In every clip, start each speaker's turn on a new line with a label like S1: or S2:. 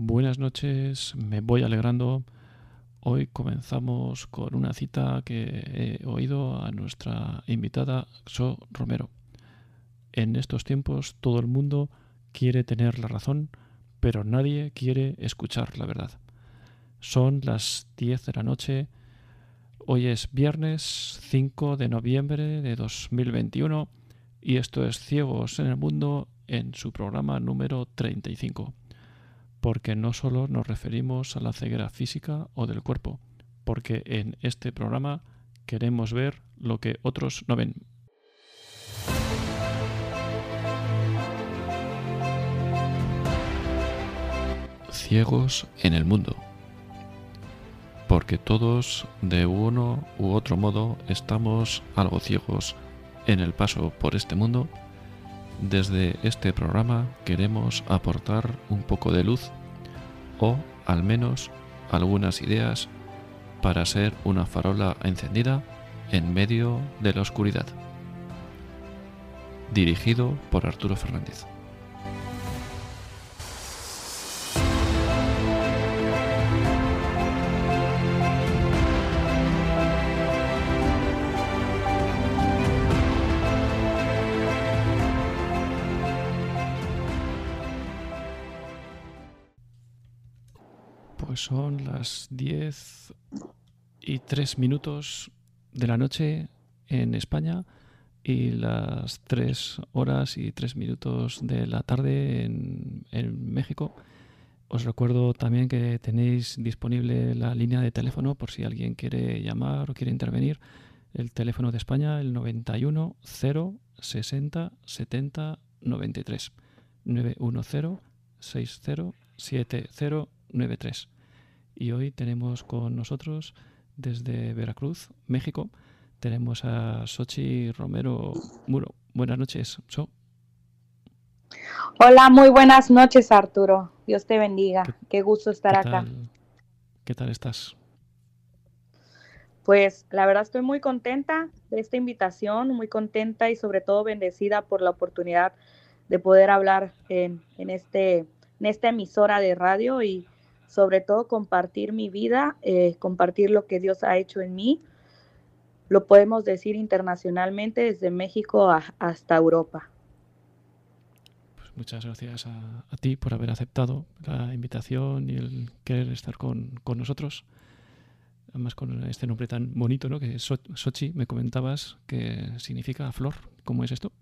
S1: Buenas noches, me voy alegrando. Hoy comenzamos con una cita que he oído a nuestra invitada So Romero. En estos tiempos todo el mundo quiere tener la razón, pero nadie quiere escuchar la verdad. Son las 10 de la noche. Hoy es viernes 5 de noviembre de 2021 y esto es Ciegos en el Mundo en su programa número 35. Porque no solo nos referimos a la ceguera física o del cuerpo, porque en este programa queremos ver lo que otros no ven. Ciegos en el mundo. Porque todos, de uno u otro modo, estamos algo ciegos en el paso por este mundo, desde este programa queremos aportar un poco de luz o al menos algunas ideas para ser una farola encendida en medio de la oscuridad. Dirigido por Arturo Fernández. Las 10 y 3 minutos de la noche en España y las 3 horas y 3 minutos de la tarde en, en, México. Os recuerdo también que tenéis disponible la línea de teléfono por si alguien quiere llamar o quiere intervenir. El teléfono de España, el 91 0 60 70 93. 910 60 70 93 y hoy tenemos con nosotros desde Veracruz, México, tenemos a Sochi Romero Muro. Buenas noches, So.
S2: Hola, muy buenas noches, Arturo. Dios te bendiga. Qué, gusto estar acá.
S1: ¿Qué tal estás?
S2: Pues la verdad estoy muy contenta de esta invitación, muy contenta y sobre todo bendecida por la oportunidad de poder hablar en, en este, en esta emisora de radio y, sobre todo compartir mi vida, eh, compartir lo que Dios ha hecho en mí. Lo podemos decir internacionalmente desde México hasta Europa.
S1: Pues muchas gracias a, ti por haber aceptado la invitación y el querer estar con, nosotros. Además con este nombre tan bonito, ¿no? Que es Sochi, me comentabas que significa flor. ¿Cómo es esto?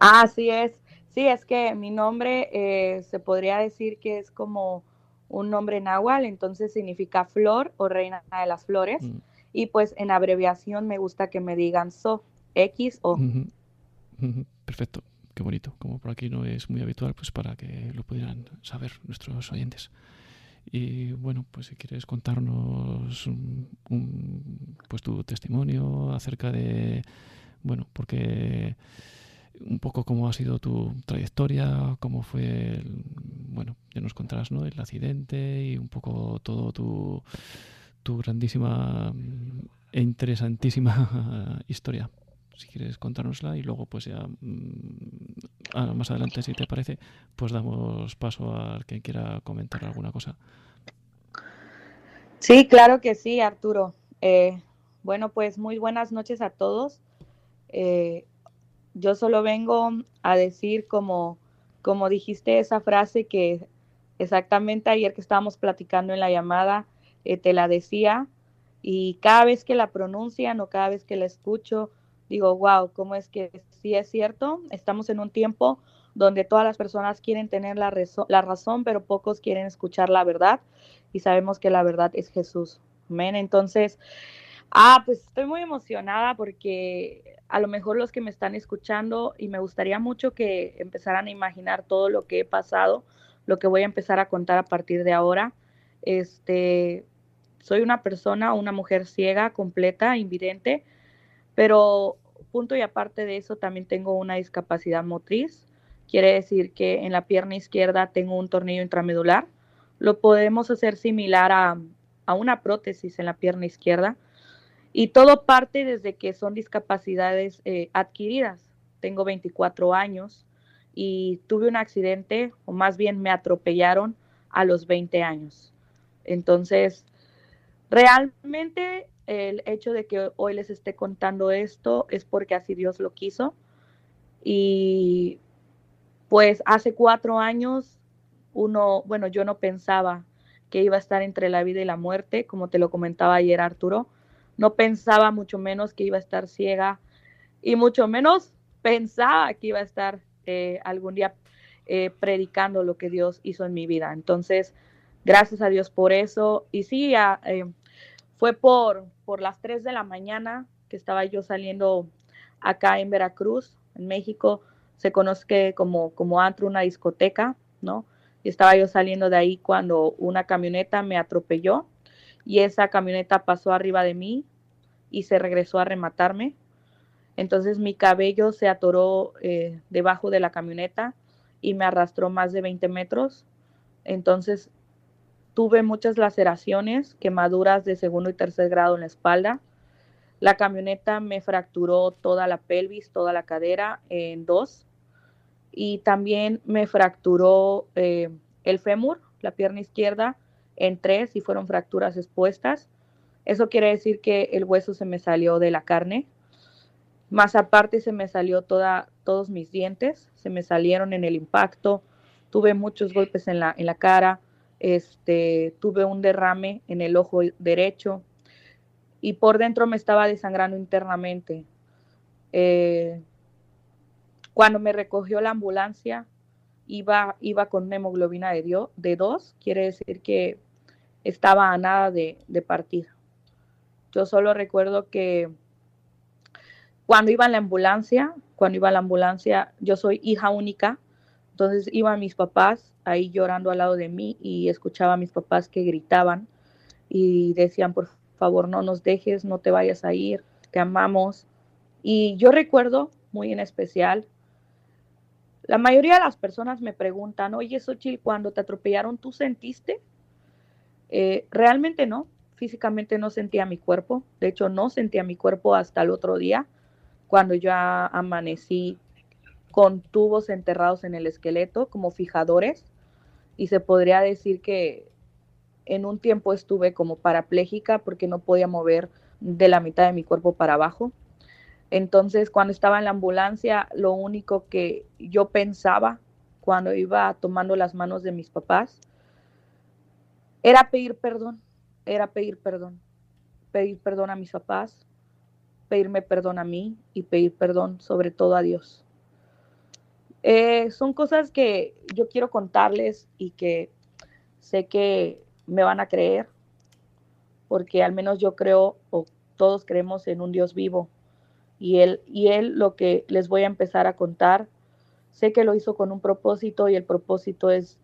S2: Así es. Sí, es que mi nombre eh, se podría decir que es como un nombre náhuatl, entonces significa flor o reina de las flores. Mm. Y pues en abreviación me gusta que me digan So, X o.
S1: Perfecto, qué bonito. Como por aquí no es muy habitual, pues para que lo pudieran saber nuestros oyentes. Y bueno, pues si quieres contarnos un, pues tu testimonio acerca de, bueno, porque un poco cómo ha sido tu trayectoria, cómo fue, bueno, ya nos contarás, ¿no? El accidente y un poco todo tu, tu grandísima e interesantísima historia. Si quieres contárnosla y luego pues ya mm, más adelante, si te parece, pues damos paso al que quiera comentar alguna cosa.
S2: Sí, claro que sí, Arturo. Eh, bueno, pues muy buenas noches a todos. Eh, yo solo vengo a decir como, como dijiste esa frase que exactamente ayer que estábamos platicando en la llamada, eh, te la decía y cada vez que la pronuncian o cada vez que la escucho, digo, wow, ¿cómo es que sí es cierto? Estamos en un tiempo donde todas las personas quieren tener la, la razón, pero pocos quieren escuchar la verdad y sabemos que la verdad es Jesús. Amén. Entonces, ah, pues estoy muy emocionada porque a lo mejor los que me están escuchando y me gustaría mucho que empezaran a imaginar todo lo que he pasado, lo que voy a empezar a contar a partir de ahora. Este, soy una persona, una mujer ciega, completa, invidente, pero punto y aparte de eso también tengo una discapacidad motriz. Quiere decir que en la pierna izquierda tengo un tornillo intramedular. Lo podemos hacer similar a, a una prótesis en la pierna izquierda y todo parte desde que son discapacidades eh, adquiridas. Tengo 24 años y tuve un accidente, o más bien me atropellaron a los 20 años. Entonces, realmente el hecho de que hoy les esté contando esto es porque así Dios lo quiso. Y pues hace cuatro años, uno, bueno, yo no pensaba que iba a estar entre la vida y la muerte, como te lo comentaba ayer Arturo. No pensaba mucho menos que iba a estar ciega y mucho menos pensaba que iba a estar eh, algún día eh, predicando lo que Dios hizo en mi vida. Entonces, gracias a Dios por eso. Y sí, eh, fue por, por las 3 de la mañana que estaba yo saliendo acá en Veracruz, en México. Se conoce como, como antro, una discoteca, ¿no? Y estaba yo saliendo de ahí cuando una camioneta me atropelló y esa camioneta pasó arriba de mí y se regresó a rematarme. Entonces mi cabello se atoró eh, debajo de la camioneta y me arrastró más de 20 metros. Entonces tuve muchas laceraciones, quemaduras de segundo y tercer grado en la espalda. La camioneta me fracturó toda la pelvis, toda la cadera en dos. Y también me fracturó eh, el fémur, la pierna izquierda, en tres y fueron fracturas expuestas. Eso quiere decir que el hueso se me salió de la carne más aparte se me salió toda, todos mis dientes, se me salieron en el impacto, tuve muchos golpes en la, en la cara, este, tuve un derrame en el ojo derecho y por dentro me estaba desangrando internamente. Eh, cuando me recogió la ambulancia, iba, iba con una hemoglobina de, dio, de dos, quiere decir que estaba a nada de, partir. Yo solo recuerdo que cuando iba en la ambulancia, cuando iba a la ambulancia, yo soy hija única, entonces iban mis papás ahí llorando al lado de mí y escuchaba a mis papás que gritaban y decían, por favor, no nos dejes, no te vayas a ir, te amamos. Y yo recuerdo muy en especial, la mayoría de las personas me preguntan, oye, Xochitl, cuando te atropellaron, ¿tú sentiste? Eh, realmente no, físicamente no sentía mi cuerpo, de hecho no sentía mi cuerpo hasta el otro día cuando ya amanecí con tubos enterrados en el esqueleto como fijadores y se podría decir que en un tiempo estuve como parapléjica porque no podía mover de la mitad de mi cuerpo para abajo. Entonces, cuando estaba en la ambulancia, lo único que yo pensaba cuando iba tomando las manos de mis papás era pedir perdón, era pedir perdón, pedir perdón a mis papás, pedirme perdón a mí y pedir perdón sobre todo a Dios. Eh, son cosas que yo quiero contarles y que sé que me van a creer, porque al menos yo creo, o todos creemos en un Dios vivo, y él, y él lo que les voy a empezar a contar, sé que lo hizo con un propósito y el propósito es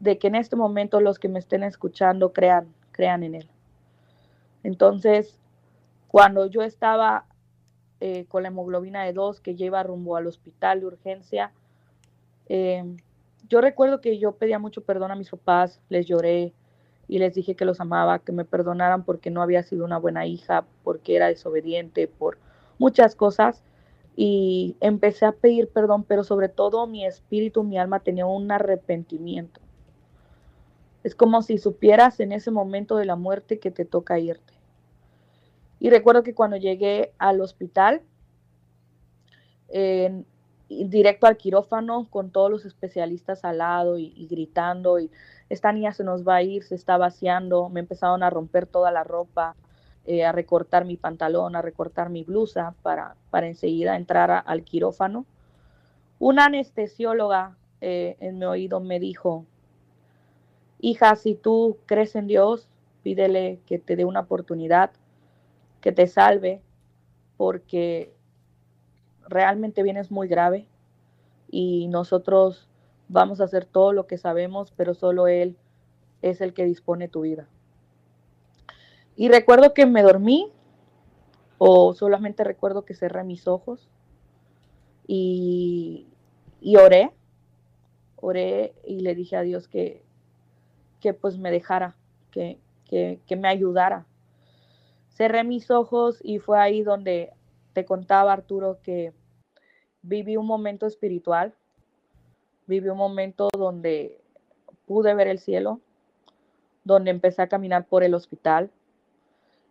S2: de que en este momento los que me estén escuchando crean, crean en él. Entonces, cuando yo estaba eh, con la hemoglobina de 2 que lleva rumbo al hospital de urgencia, eh, yo recuerdo que yo pedía mucho perdón a mis papás, les lloré y les dije que los amaba, que me perdonaran porque no había sido una buena hija, porque era desobediente, por muchas cosas. Y empecé a pedir perdón, pero sobre todo mi espíritu, mi alma tenía un arrepentimiento. Es como si supieras en ese momento de la muerte que te toca irte. Y recuerdo que cuando llegué al hospital, directo al quirófano, con todos los especialistas al lado y, gritando, y esta niña se nos va a ir, se está vaciando, me empezaron a romper toda la ropa, eh, a recortar mi pantalón, a recortar mi blusa para, para enseguida entrar al quirófano. Una anestesióloga eh, en mi oído me dijo, hija, si tú crees en Dios, pídele que te dé una oportunidad que te salve, porque realmente vienes muy grave y nosotros vamos a hacer todo lo que sabemos, pero solo Él es el que dispone tu vida. Y recuerdo que me dormí o solamente recuerdo que cerré mis ojos y, y oré, oré y le dije a Dios que, que pues me dejara, que, que, me ayudara, cerré mis ojos y fue ahí donde te contaba Arturo que viví un momento espiritual viví un momento donde pude ver el cielo, donde empecé a caminar por el hospital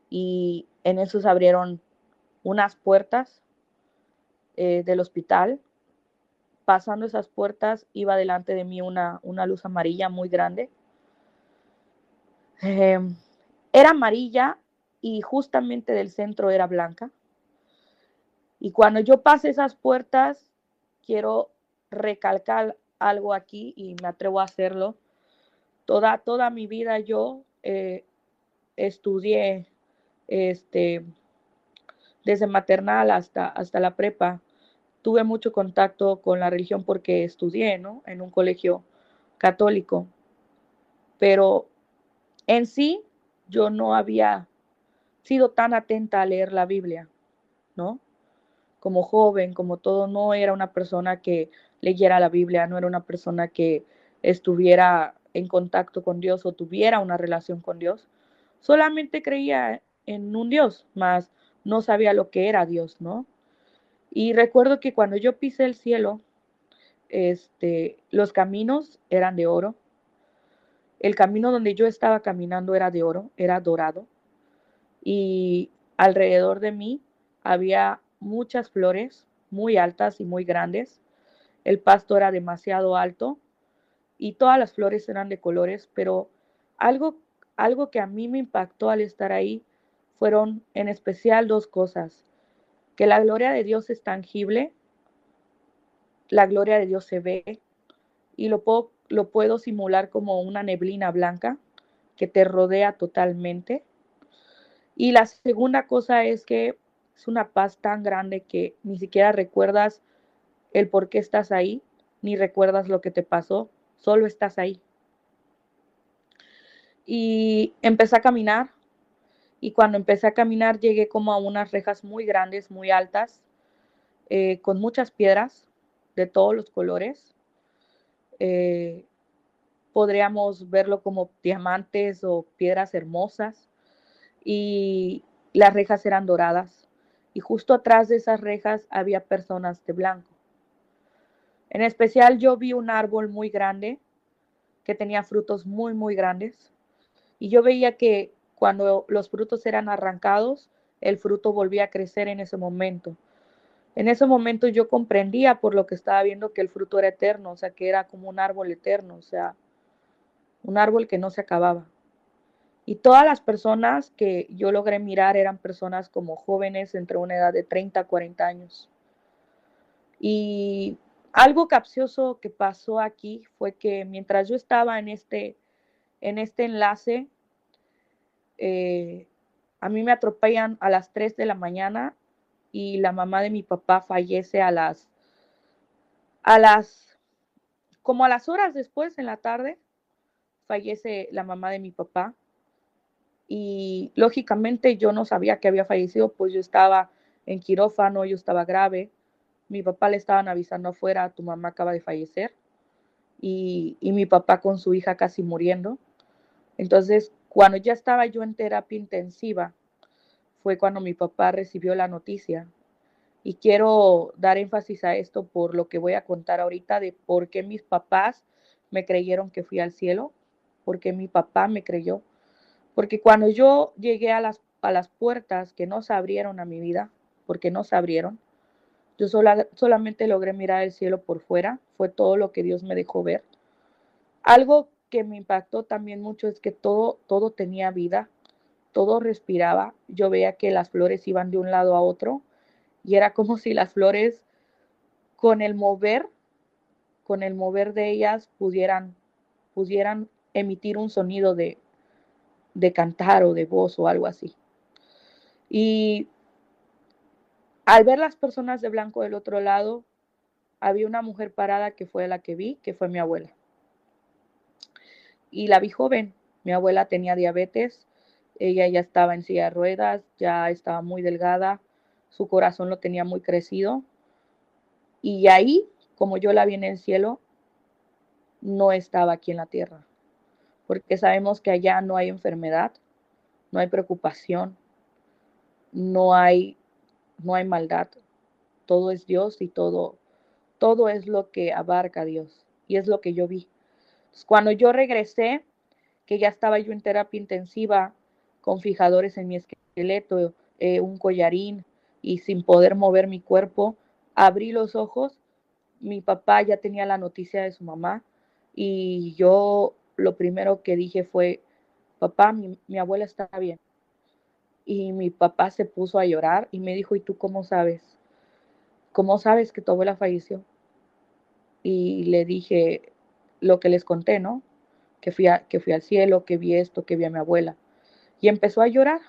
S2: y en eso se abrieron unas puertas eh, del hospital. Pasando esas puertas iba delante de mí una, una luz amarilla muy grande. Em, era amarilla y justamente del centro era blanca. Y cuando yo pasé esas puertas, quiero recalcar algo aquí y me atrevo a hacerlo. Toda, toda mi vida yo eh, estudié este, desde maternal hasta, hasta la prepa. Tuve mucho contacto con la religión porque estudié ¿no? en un colegio católico. Pero en sí, yo no había sido tan atenta a leer la Biblia, ¿no? Como joven, como todo, no era una persona que leyera la Biblia, no era una persona que estuviera en contacto con Dios o tuviera una relación con Dios. Solamente creía en un Dios, más no sabía lo que era Dios, ¿no? Y recuerdo que cuando yo pisé el cielo, este, los caminos eran de oro. El camino donde yo estaba caminando era de oro, era dorado. Y alrededor de mí había muchas flores muy altas y muy grandes el pasto era demasiado alto y todas las flores eran de colores, pero algo, algo que a mí me impactó al estar ahí fueron en especial dos cosas, que la gloria de Dios es tangible, la gloria de Dios se ve y lo puedo, lo puedo simular como una neblina blanca que te rodea totalmente. Y la segunda cosa es que es una paz tan grande que ni siquiera recuerdas el por qué estás ahí, ni recuerdas lo que te pasó, solo estás ahí. Y empecé a caminar y cuando empecé a caminar llegué como a unas rejas muy grandes, muy altas, eh, con muchas piedras de todos los colores. Eh, podríamos verlo como diamantes o piedras hermosas y las rejas eran doradas y justo atrás de esas rejas había personas de blanco. En especial yo vi un árbol muy grande que tenía frutos muy, muy grandes. Y yo veía que cuando los frutos eran arrancados, el fruto volvía a crecer en ese momento. En ese momento yo comprendía por lo que estaba viendo que el fruto era eterno, o sea, que era como un árbol eterno, o sea, un árbol que no se acababa. Y todas las personas que yo logré mirar eran personas como jóvenes entre una edad de 30 a 40 años. Y algo capcioso que pasó aquí fue que mientras yo estaba en este, en este enlace, eh, a mí me atropellan a las 3 de la mañana y la mamá de mi papá fallece a las, a las, como a las horas después en la tarde, fallece la mamá de mi papá. Y lógicamente yo no sabía que había fallecido, pues yo estaba en quirófano, yo estaba grave mi papá le estaban avisando afuera, tu mamá acaba de fallecer, y, mi papá con su hija casi muriendo. Entonces, cuando ya estaba yo en terapia intensiva, fue cuando mi papá recibió la noticia. Y quiero dar énfasis a esto por lo que voy a contar ahorita de por qué mis papás me creyeron que fui al cielo, porque mi papá me creyó. Porque cuando yo llegué a las, a las puertas que no se abrieron a mi vida, porque no se abrieron, yo solamente logré mirar el cielo por fuera, fue todo lo que Dios me dejó ver. Algo que me impactó también mucho es que todo, todo tenía vida, todo respiraba. Yo veía que las flores iban de un lado a otro y era como si las flores con el mover, con el mover de ellas pudieran, pudieran emitir un sonido de, de cantar o de voz o algo así. Y al ver las personas de blanco del otro lado, había una mujer parada que fue la que vi, que fue mi abuela. Y la vi joven. Mi abuela tenía diabetes, ella ya estaba en silla de ruedas, ya estaba muy delgada, su corazón lo tenía muy crecido. Y ahí, como yo la vi en el cielo, no estaba aquí en la tierra, porque sabemos que allá no hay enfermedad, no hay preocupación, no hay no hay maldad, todo es Dios y todo, todo es lo que abarca Dios. y es lo que yo vi. cuando yo regresé, que ya estaba yo en terapia intensiva con fijadores en mi esqueleto, eh, un collarín y sin poder mover mi cuerpo, abrí los ojos, mi papá ya tenía la noticia de su mamá y yo lo primero que dije fue, papá, mi, abuela está bien. Y mi papá se puso a llorar y me dijo, ¿y tú cómo sabes? ¿Cómo sabes que tu abuela falleció? Y le dije lo que les conté, ¿no? Que fui, que fui al cielo, que vi esto, que vi a mi abuela. Y empezó a llorar,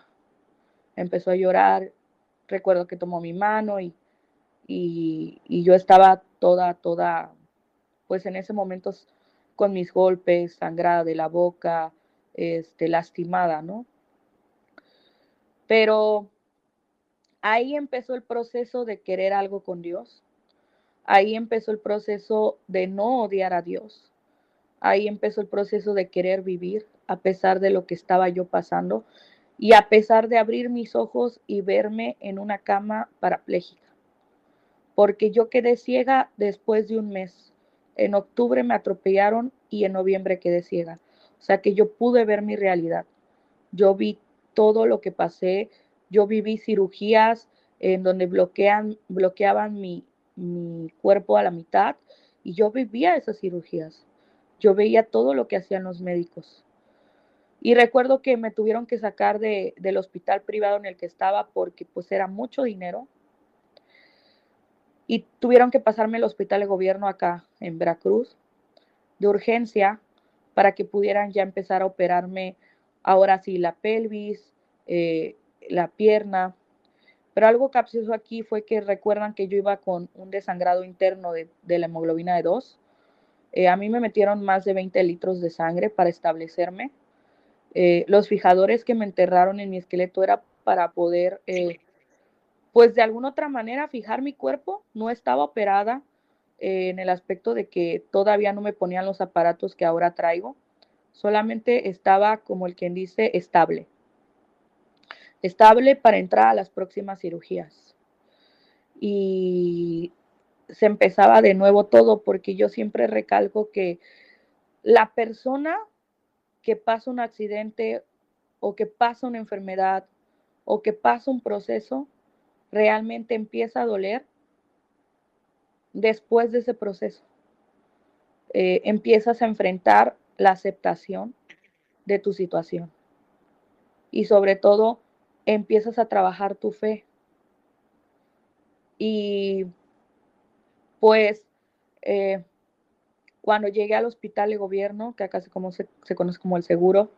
S2: empezó a llorar. Recuerdo que tomó mi mano y, y, yo estaba toda, toda, pues en ese momento con mis golpes, sangrada de la boca, este, lastimada, ¿no? Pero ahí empezó el proceso de querer algo con Dios. Ahí empezó el proceso de no odiar a Dios. Ahí empezó el proceso de querer vivir a pesar de lo que estaba yo pasando y a pesar de abrir mis ojos y verme en una cama parapléjica. Porque yo quedé ciega después de un mes. En octubre me atropellaron y en noviembre quedé ciega. O sea que yo pude ver mi realidad. Yo vi todo lo que pasé. Yo viví cirugías en donde bloquean, bloqueaban mi, mi cuerpo a la mitad y yo vivía esas cirugías. Yo veía todo lo que hacían los médicos. Y recuerdo que me tuvieron que sacar de, del hospital privado en el que estaba porque pues era mucho dinero y tuvieron que pasarme al hospital de gobierno acá en Veracruz de urgencia para que pudieran ya empezar a operarme ahora sí la pelvis, eh, la pierna. Pero algo capcioso aquí fue que recuerdan que yo iba con un desangrado interno de, la hemoglobina de 2. Eh, a mí me metieron más de 20 litros de sangre para establecerme. Eh, los fijadores que me enterraron en mi esqueleto era para poder pues de alguna otra manera fijar mi cuerpo. No estaba operada eh, en el aspecto de que todavía no me ponían los aparatos que ahora traigo. Solamente estaba, como el quien dice, estable. Estable para entrar a las próximas cirugías. Y se empezaba de nuevo todo porque yo siempre recalco que la persona que pasa un accidente o que pasa una enfermedad o que pasa un proceso realmente empieza a doler después de ese proceso. Eh, empiezas a enfrentar la aceptación de tu situación y sobre todo empiezas a trabajar tu fe. Y pues eh, cuando llegué al hospital de gobierno, que acá se, como se, conoce como el seguro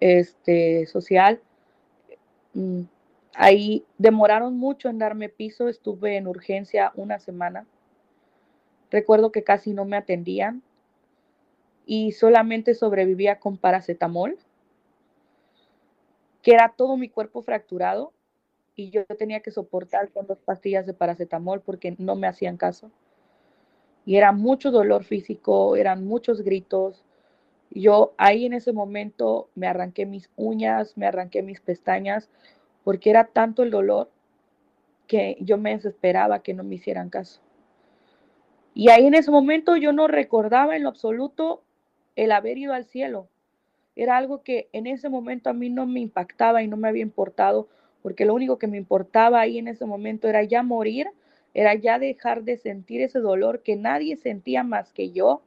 S2: este, social, mm, Ahí demoraron mucho en darme piso, estuve en urgencia una semana. Recuerdo que casi no me atendían y solamente sobrevivía con paracetamol, que era todo mi cuerpo fracturado y yo tenía que soportar con dos pastillas de paracetamol porque no me hacían caso. Y era mucho dolor físico, eran muchos gritos. Yo ahí en ese momento me arranqué mis uñas, me arranqué mis pestañas porque era tanto el dolor que yo me desesperaba que no me hicieran caso. Y ahí en ese momento yo no recordaba en lo absoluto el haber ido al cielo. Era algo que en ese momento a mí no me impactaba y no me había importado, porque lo único que me importaba ahí en ese momento era ya morir, era ya dejar de sentir ese dolor que nadie sentía más que yo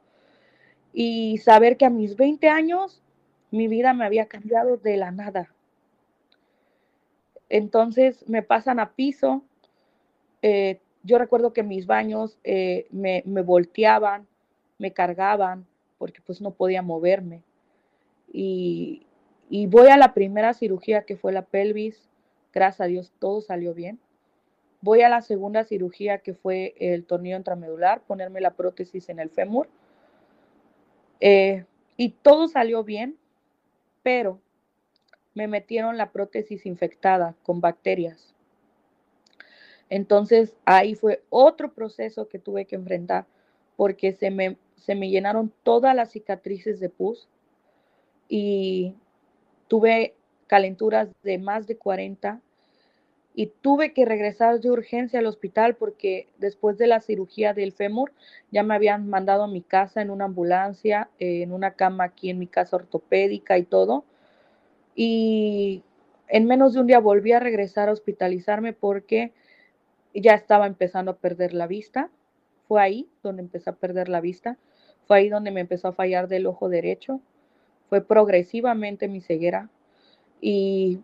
S2: y saber que a mis 20 años mi vida me había cambiado de la nada. Entonces me pasan a piso. Eh, yo recuerdo que mis baños eh, me, volteaban, me cargaban, porque pues no podía moverme. Y, y voy a la primera cirugía que fue la pelvis. Gracias a Dios todo salió bien. Voy a la segunda cirugía que fue el tornillo intramedular, ponerme la prótesis en el fémur. Eh, y todo salió bien, pero me metieron la prótesis infectada con bacterias. Entonces ahí fue otro proceso que tuve que enfrentar porque se me, se me llenaron todas las cicatrices de pus y tuve calenturas de más de 40 y tuve que regresar de urgencia al hospital porque después de la cirugía del fémur ya me habían mandado a mi casa en una ambulancia, eh, en una cama aquí en mi casa ortopédica y todo. Y en menos de un día volví a regresar a hospitalizarme porque ya estaba empezando a perder la vista. Fue ahí donde empecé a perder la vista. Fue ahí donde me empezó a fallar del ojo derecho. Fue progresivamente mi ceguera. Y,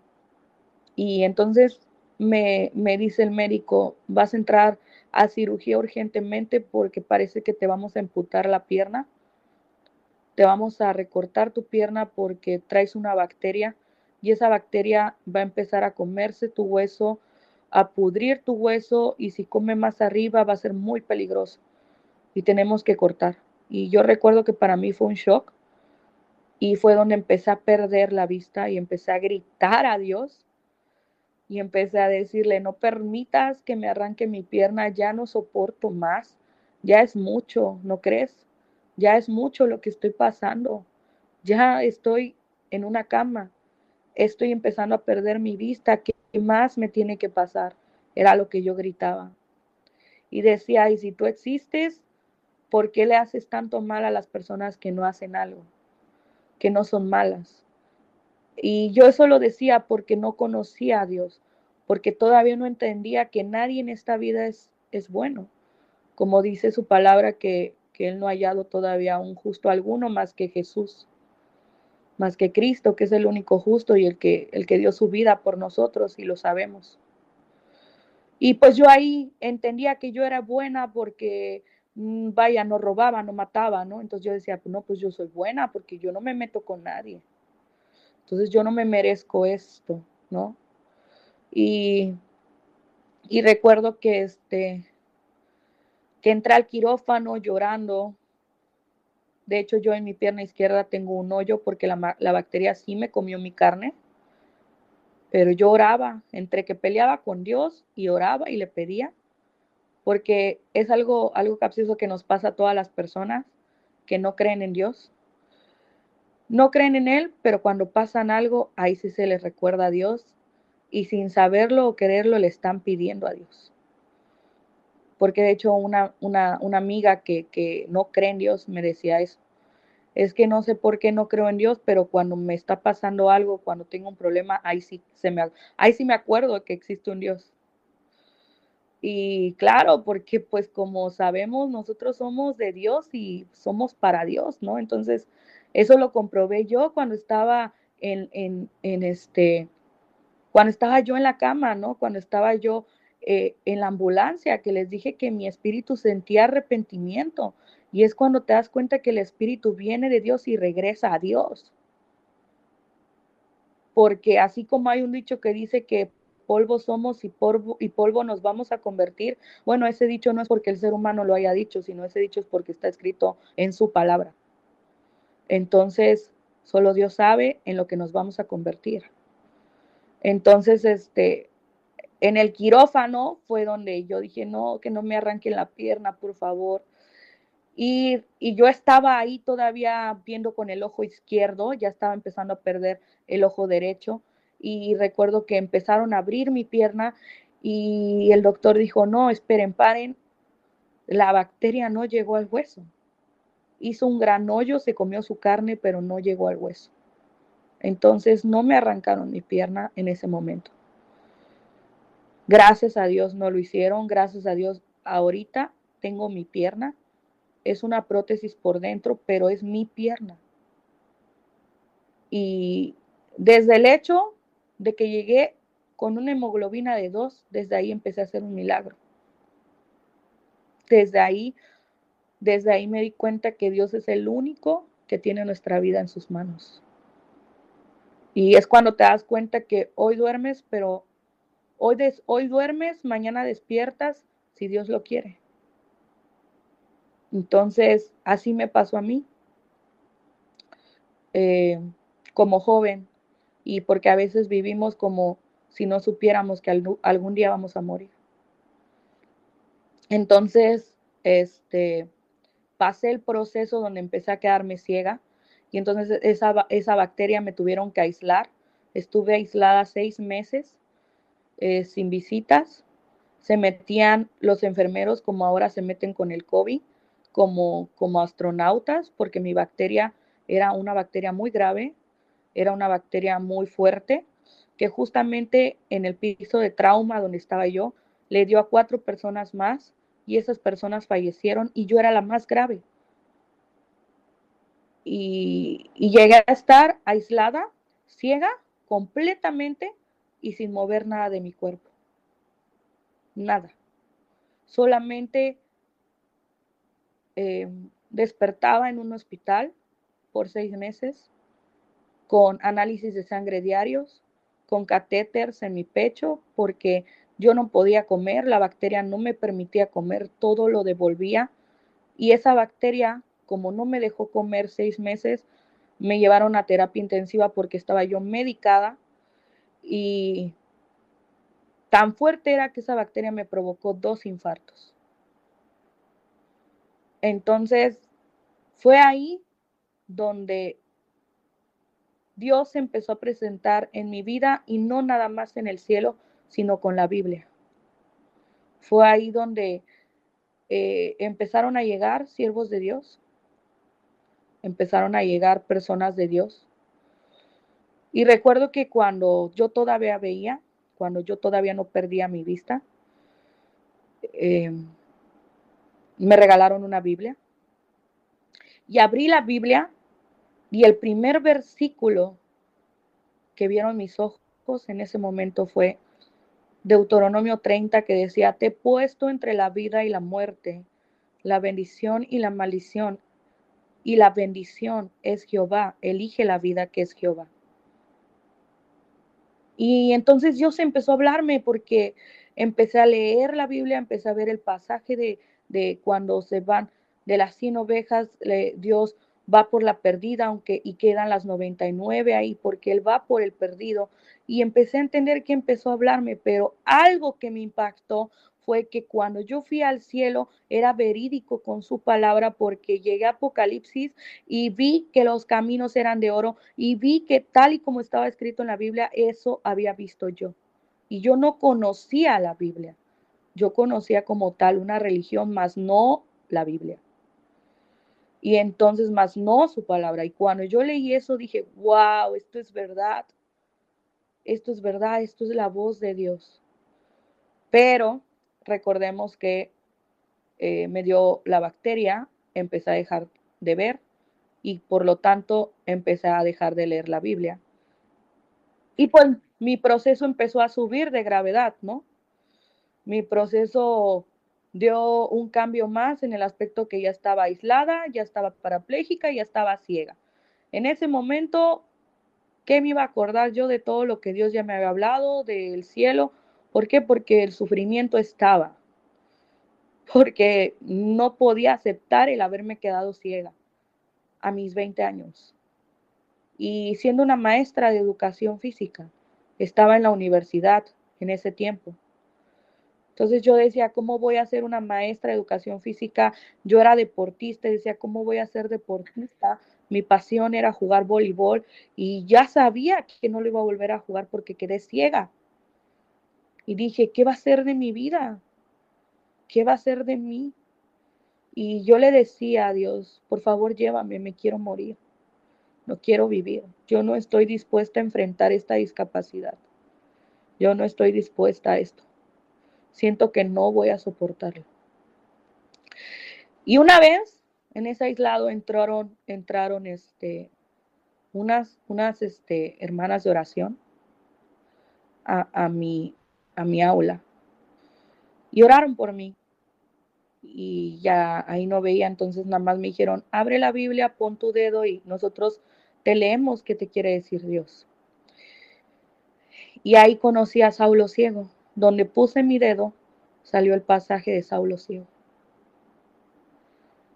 S2: y entonces me, dice el médico, vas a entrar a cirugía urgentemente porque parece que te vamos a amputar la pierna, te vamos a recortar tu pierna porque traes una bacteria y esa bacteria va a empezar a comerse tu hueso, a pudrir tu hueso y si come más arriba va a ser muy peligroso y tenemos que cortar. Y yo recuerdo que para mí fue un shock y fue donde empecé a perder la vista y empecé a gritar a Dios y empecé a decirle, no permitas que me arranque mi pierna, ya no soporto más, ya es mucho, ¿no crees? Ya es mucho lo que estoy pasando, ya estoy en una cama, estoy empezando a perder mi vista, ¿qué más me tiene que pasar? Era lo que yo gritaba. Y decía, y si tú existes, ¿por qué le haces tanto mal a las personas que no hacen algo, que no son malas? Y yo eso lo decía porque no conocía a Dios, porque todavía no entendía que nadie en esta vida es, es bueno. Como dice su palabra, que, que Él no ha hallado todavía un justo alguno más que Jesús, más que Cristo, que es el único justo y el que, el que dio su vida por nosotros y lo sabemos. Y pues yo ahí entendía que yo era buena porque, mm, vaya, no robaba, no mataba, ¿no? Entonces yo decía, pues no, pues yo soy buena porque yo no me meto con nadie. Entonces yo no me merezco esto, ¿no? Y, y recuerdo que este que entré al quirófano llorando. De hecho, yo en mi pierna izquierda tengo un hoyo porque la, la bacteria sí me comió mi carne. Pero yo oraba, entre que peleaba con Dios y oraba y le pedía, porque es algo, algo capcioso que nos pasa a todas las personas que no creen en Dios. No creen en Él, pero cuando pasan algo, ahí sí se les recuerda a Dios y sin saberlo o quererlo le están pidiendo a Dios. Porque de hecho una, una, amiga que, que no cree en Dios me decía eso. Es que no sé por qué no creo en Dios, pero cuando me está pasando algo, cuando tengo un problema, ahí sí, se me, ahí sí me acuerdo que existe un Dios. Y claro, porque pues como sabemos, nosotros somos de Dios y somos para Dios, ¿no? Entonces, eso lo comprobé yo cuando estaba en, en, este, cuando estaba yo en la cama, ¿no? Cuando estaba yo eh, en la ambulancia, que les dije que mi espíritu sentía arrepentimiento. Y es cuando te das cuenta que el espíritu viene de Dios y regresa a Dios. Porque así como hay un dicho que dice que polvo somos y polvo, y polvo nos vamos a convertir, bueno, ese dicho no es porque el ser humano lo haya dicho, sino ese dicho es porque está escrito en su palabra. Entonces, solo Dios sabe en lo que nos vamos a convertir. Entonces, este, en el quirófano fue donde yo dije, no, que no me arranquen la pierna, por favor. Y, y, yo estaba ahí todavía viendo con el ojo izquierdo, ya estaba empezando a perder el ojo derecho. Y recuerdo que empezaron a abrir mi pierna y el doctor dijo, no, esperen, paren, la bacteria no llegó al hueso hizo un gran hoyo, se comió su carne, pero no llegó al hueso. Entonces no me arrancaron mi pierna en ese momento. Gracias a Dios no lo hicieron, gracias a Dios ahorita tengo mi pierna. Es una prótesis por dentro, pero es mi pierna. Y desde el hecho de que llegué con una hemoglobina de dos, desde ahí empecé a hacer un milagro. Desde ahí desde ahí me di cuenta que Dios es el único que tiene nuestra vida en sus manos. Y es cuando te das cuenta que hoy duermes, pero hoy, duermes, mañana despiertas, si Dios lo quiere. Entonces, así me pasó a mí, eh, como joven, y porque a veces vivimos como si no supiéramos que algún día vamos a morir. Entonces, este, pasé el proceso donde empecé a quedarme ciega y entonces esa, esa bacteria me tuvieron que aislar. Estuve aislada seis meses eh, sin visitas, se metían los enfermeros como ahora se meten con el COVID, como, como astronautas, porque mi bacteria era una bacteria muy grave, era una bacteria muy fuerte, que justamente en el piso de trauma donde estaba yo, le dio a cuatro personas más y esas personas fallecieron y yo era la más grave. Y, llegué a estar aislada, ciega, completamente y sin mover nada de mi cuerpo. Nada. Solamente eh, despertaba en un hospital por seis meses con análisis de sangre diarios, con catéteres en mi pecho, porque yo no podía comer, la bacteria no me permitía comer, todo lo devolvía. Y esa bacteria, como no me dejó comer seis meses, me llevaron a terapia intensiva porque estaba yo medicada y tan fuerte era que esa bacteria me provocó dos infartos. Entonces, fue ahí donde Dios empezó a presentar en mi vida y no nada más en el cielo, sino con la Biblia. Fue ahí donde eh, empezaron a llegar siervos de Dios, empezaron a llegar personas de Dios. Y recuerdo que cuando yo todavía veía, cuando yo todavía no perdía mi vista, eh, me regalaron una Biblia. Y abrí la Biblia y el primer versículo que vieron mis ojos en ese momento fue Deuteronomio 30 que decía, te he puesto entre la vida y la muerte, la bendición y la maldición. Y la bendición es Jehová, elige la vida que es Jehová. Y entonces Dios empezó a hablarme porque empecé a leer la Biblia, empecé a ver el pasaje de, de cuando se van de las 100 ovejas, Dios va por la perdida, aunque y quedan las 99 ahí, porque Él va por el perdido. Y empecé a entender que empezó a hablarme, pero algo que me impactó fue que cuando yo fui al cielo era verídico con su palabra porque llegué a Apocalipsis y vi que los caminos eran de oro y vi que tal y como estaba escrito en la Biblia, eso había visto yo. Y yo no conocía la Biblia. Yo conocía como tal una religión, más no la Biblia. Y entonces más no su palabra. Y cuando yo leí eso dije, wow, esto es verdad. Esto es verdad, esto es la voz de Dios. Pero recordemos que eh, me dio la bacteria, empecé a dejar de ver y por lo tanto empecé a dejar de leer la Biblia. Y pues mi proceso empezó a subir de gravedad, ¿no? Mi proceso dio un cambio más en el aspecto que ya estaba aislada, ya estaba parapléjica, ya estaba ciega. En ese momento, ¿qué me iba a acordar yo de todo lo que Dios ya me había hablado, del cielo? ¿Por qué? Porque el sufrimiento estaba, porque no podía aceptar el haberme quedado ciega a mis 20 años. Y siendo una maestra de educación física, estaba en la universidad en ese tiempo. Entonces yo decía, ¿cómo voy a ser una maestra de educación física? Yo era deportista, decía, ¿cómo voy a ser deportista? Mi pasión era jugar voleibol y ya sabía que no lo iba a volver a jugar porque quedé ciega. Y dije, ¿qué va a ser de mi vida? ¿Qué va a ser de mí? Y yo le decía a Dios, por favor llévame, me quiero morir. No quiero vivir. Yo no estoy dispuesta a enfrentar esta discapacidad. Yo no estoy dispuesta a esto siento que no voy a soportarlo. Y una vez en ese aislado entraron, entraron este, unas, unas este, hermanas de oración a, a, mi, a mi aula y oraron por mí. Y ya ahí no veía, entonces nada más me dijeron, abre la Biblia, pon tu dedo y nosotros te leemos qué te quiere decir Dios. Y ahí conocí a Saulo ciego. Donde puse mi dedo, salió el pasaje de Saulo ciego.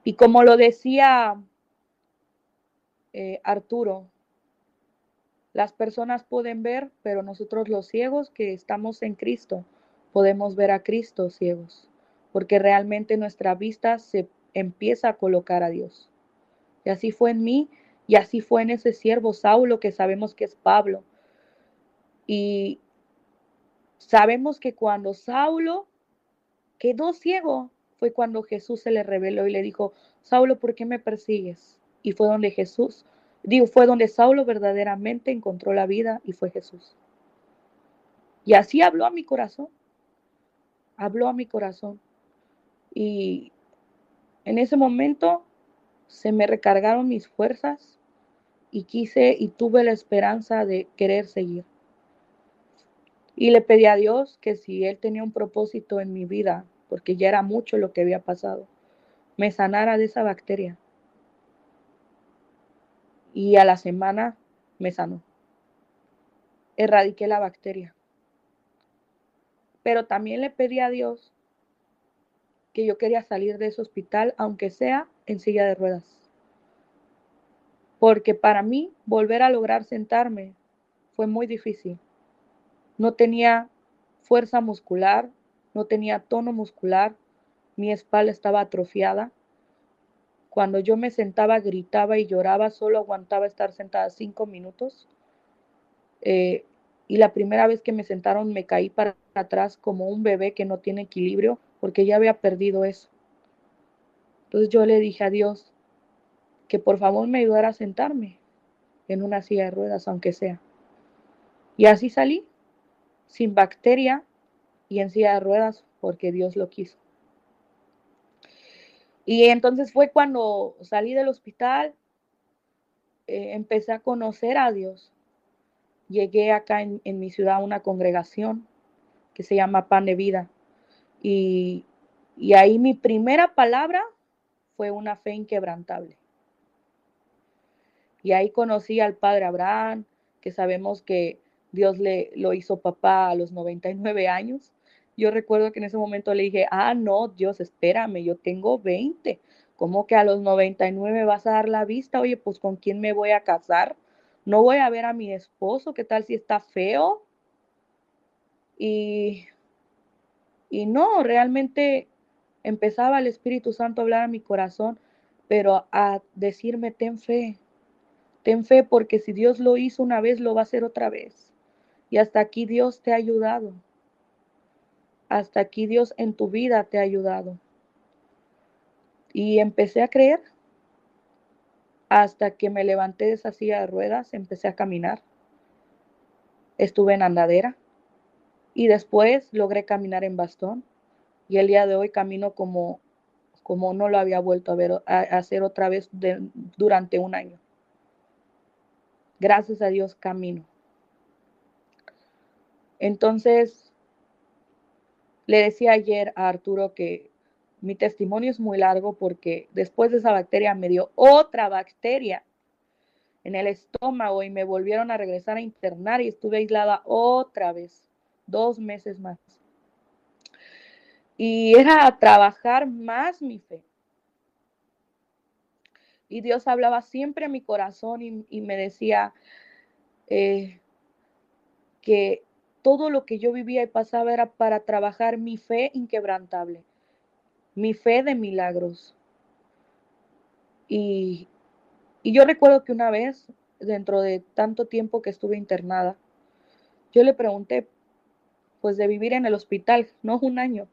S2: Y como lo decía eh, Arturo, las personas pueden ver, pero nosotros los ciegos que estamos en Cristo, podemos ver a Cristo ciegos, porque realmente nuestra vista se empieza a colocar a Dios. Y así fue en mí, y así fue en ese siervo Saulo que sabemos que es Pablo. Y Sabemos que cuando Saulo quedó ciego, fue cuando Jesús se le reveló y le dijo, Saulo, ¿por qué me persigues? Y fue donde Jesús, digo, fue donde Saulo verdaderamente encontró la vida y fue Jesús. Y así habló a mi corazón, habló a mi corazón. Y en ese momento se me recargaron mis fuerzas y quise y tuve la esperanza de querer seguir. Y le pedí a Dios que si Él tenía un propósito en mi vida, porque ya era mucho lo que había pasado, me sanara de esa bacteria. Y a la semana me sanó. Erradiqué la bacteria. Pero también le pedí a Dios que yo quería salir de ese hospital, aunque sea en silla de ruedas. Porque para mí volver a lograr sentarme fue muy difícil. No tenía fuerza muscular, no tenía tono muscular, mi espalda estaba atrofiada. Cuando yo me sentaba, gritaba y lloraba, solo aguantaba estar sentada cinco minutos. Eh, y la primera vez que me sentaron me caí para atrás como un bebé que no tiene equilibrio porque ya había perdido eso. Entonces yo le dije a Dios que por favor me ayudara a sentarme en una silla de ruedas, aunque sea. Y así salí, sin bacteria, y en silla de ruedas porque Dios lo quiso. Y entonces fue cuando salí del hospital, eh, empecé a conocer a Dios. Llegué acá en, en, mi ciudad a una congregación que se llama Pan de Vida. Y, y ahí mi primera palabra fue una fe inquebrantable. Y ahí conocí al padre Abraham, que sabemos que Dios le lo hizo papá a los 99 años yo recuerdo que en ese momento le dije, ah, no, Dios, espérame, yo tengo 20. ¿Cómo que a los 99 vas a dar la vista? Oye, pues con quién me voy a casar? No voy a ver a mi esposo, ¿qué tal si está feo? Y, y no, realmente empezaba el Espíritu Santo a hablar a mi corazón, pero a decirme, ten fe, ten fe porque si Dios lo hizo una vez, lo va a hacer otra vez. Y hasta aquí Dios te ha ayudado. Hasta aquí Dios en tu vida te ha ayudado. Y empecé a creer hasta que me levanté de esa silla de ruedas, empecé a caminar. Estuve en andadera y después logré caminar en bastón. Y el día de hoy camino como, como no lo había vuelto a, ver, a, hacer otra vez durante un año. Gracias a Dios camino. Entonces, le decía ayer a Arturo que mi testimonio es muy largo porque después de esa bacteria me dio otra bacteria en el estómago y me volvieron a regresar a internar y estuve aislada otra vez, dos meses más. Y era trabajar más mi fe. Y Dios hablaba siempre a mi corazón y, me decía eh, que todo lo que yo vivía y pasaba era para trabajar mi fe inquebrantable, mi fe de milagros. Y, yo recuerdo que una vez, dentro de tanto tiempo que estuve internada, yo le pregunté, pues de vivir en el hospital, no un año.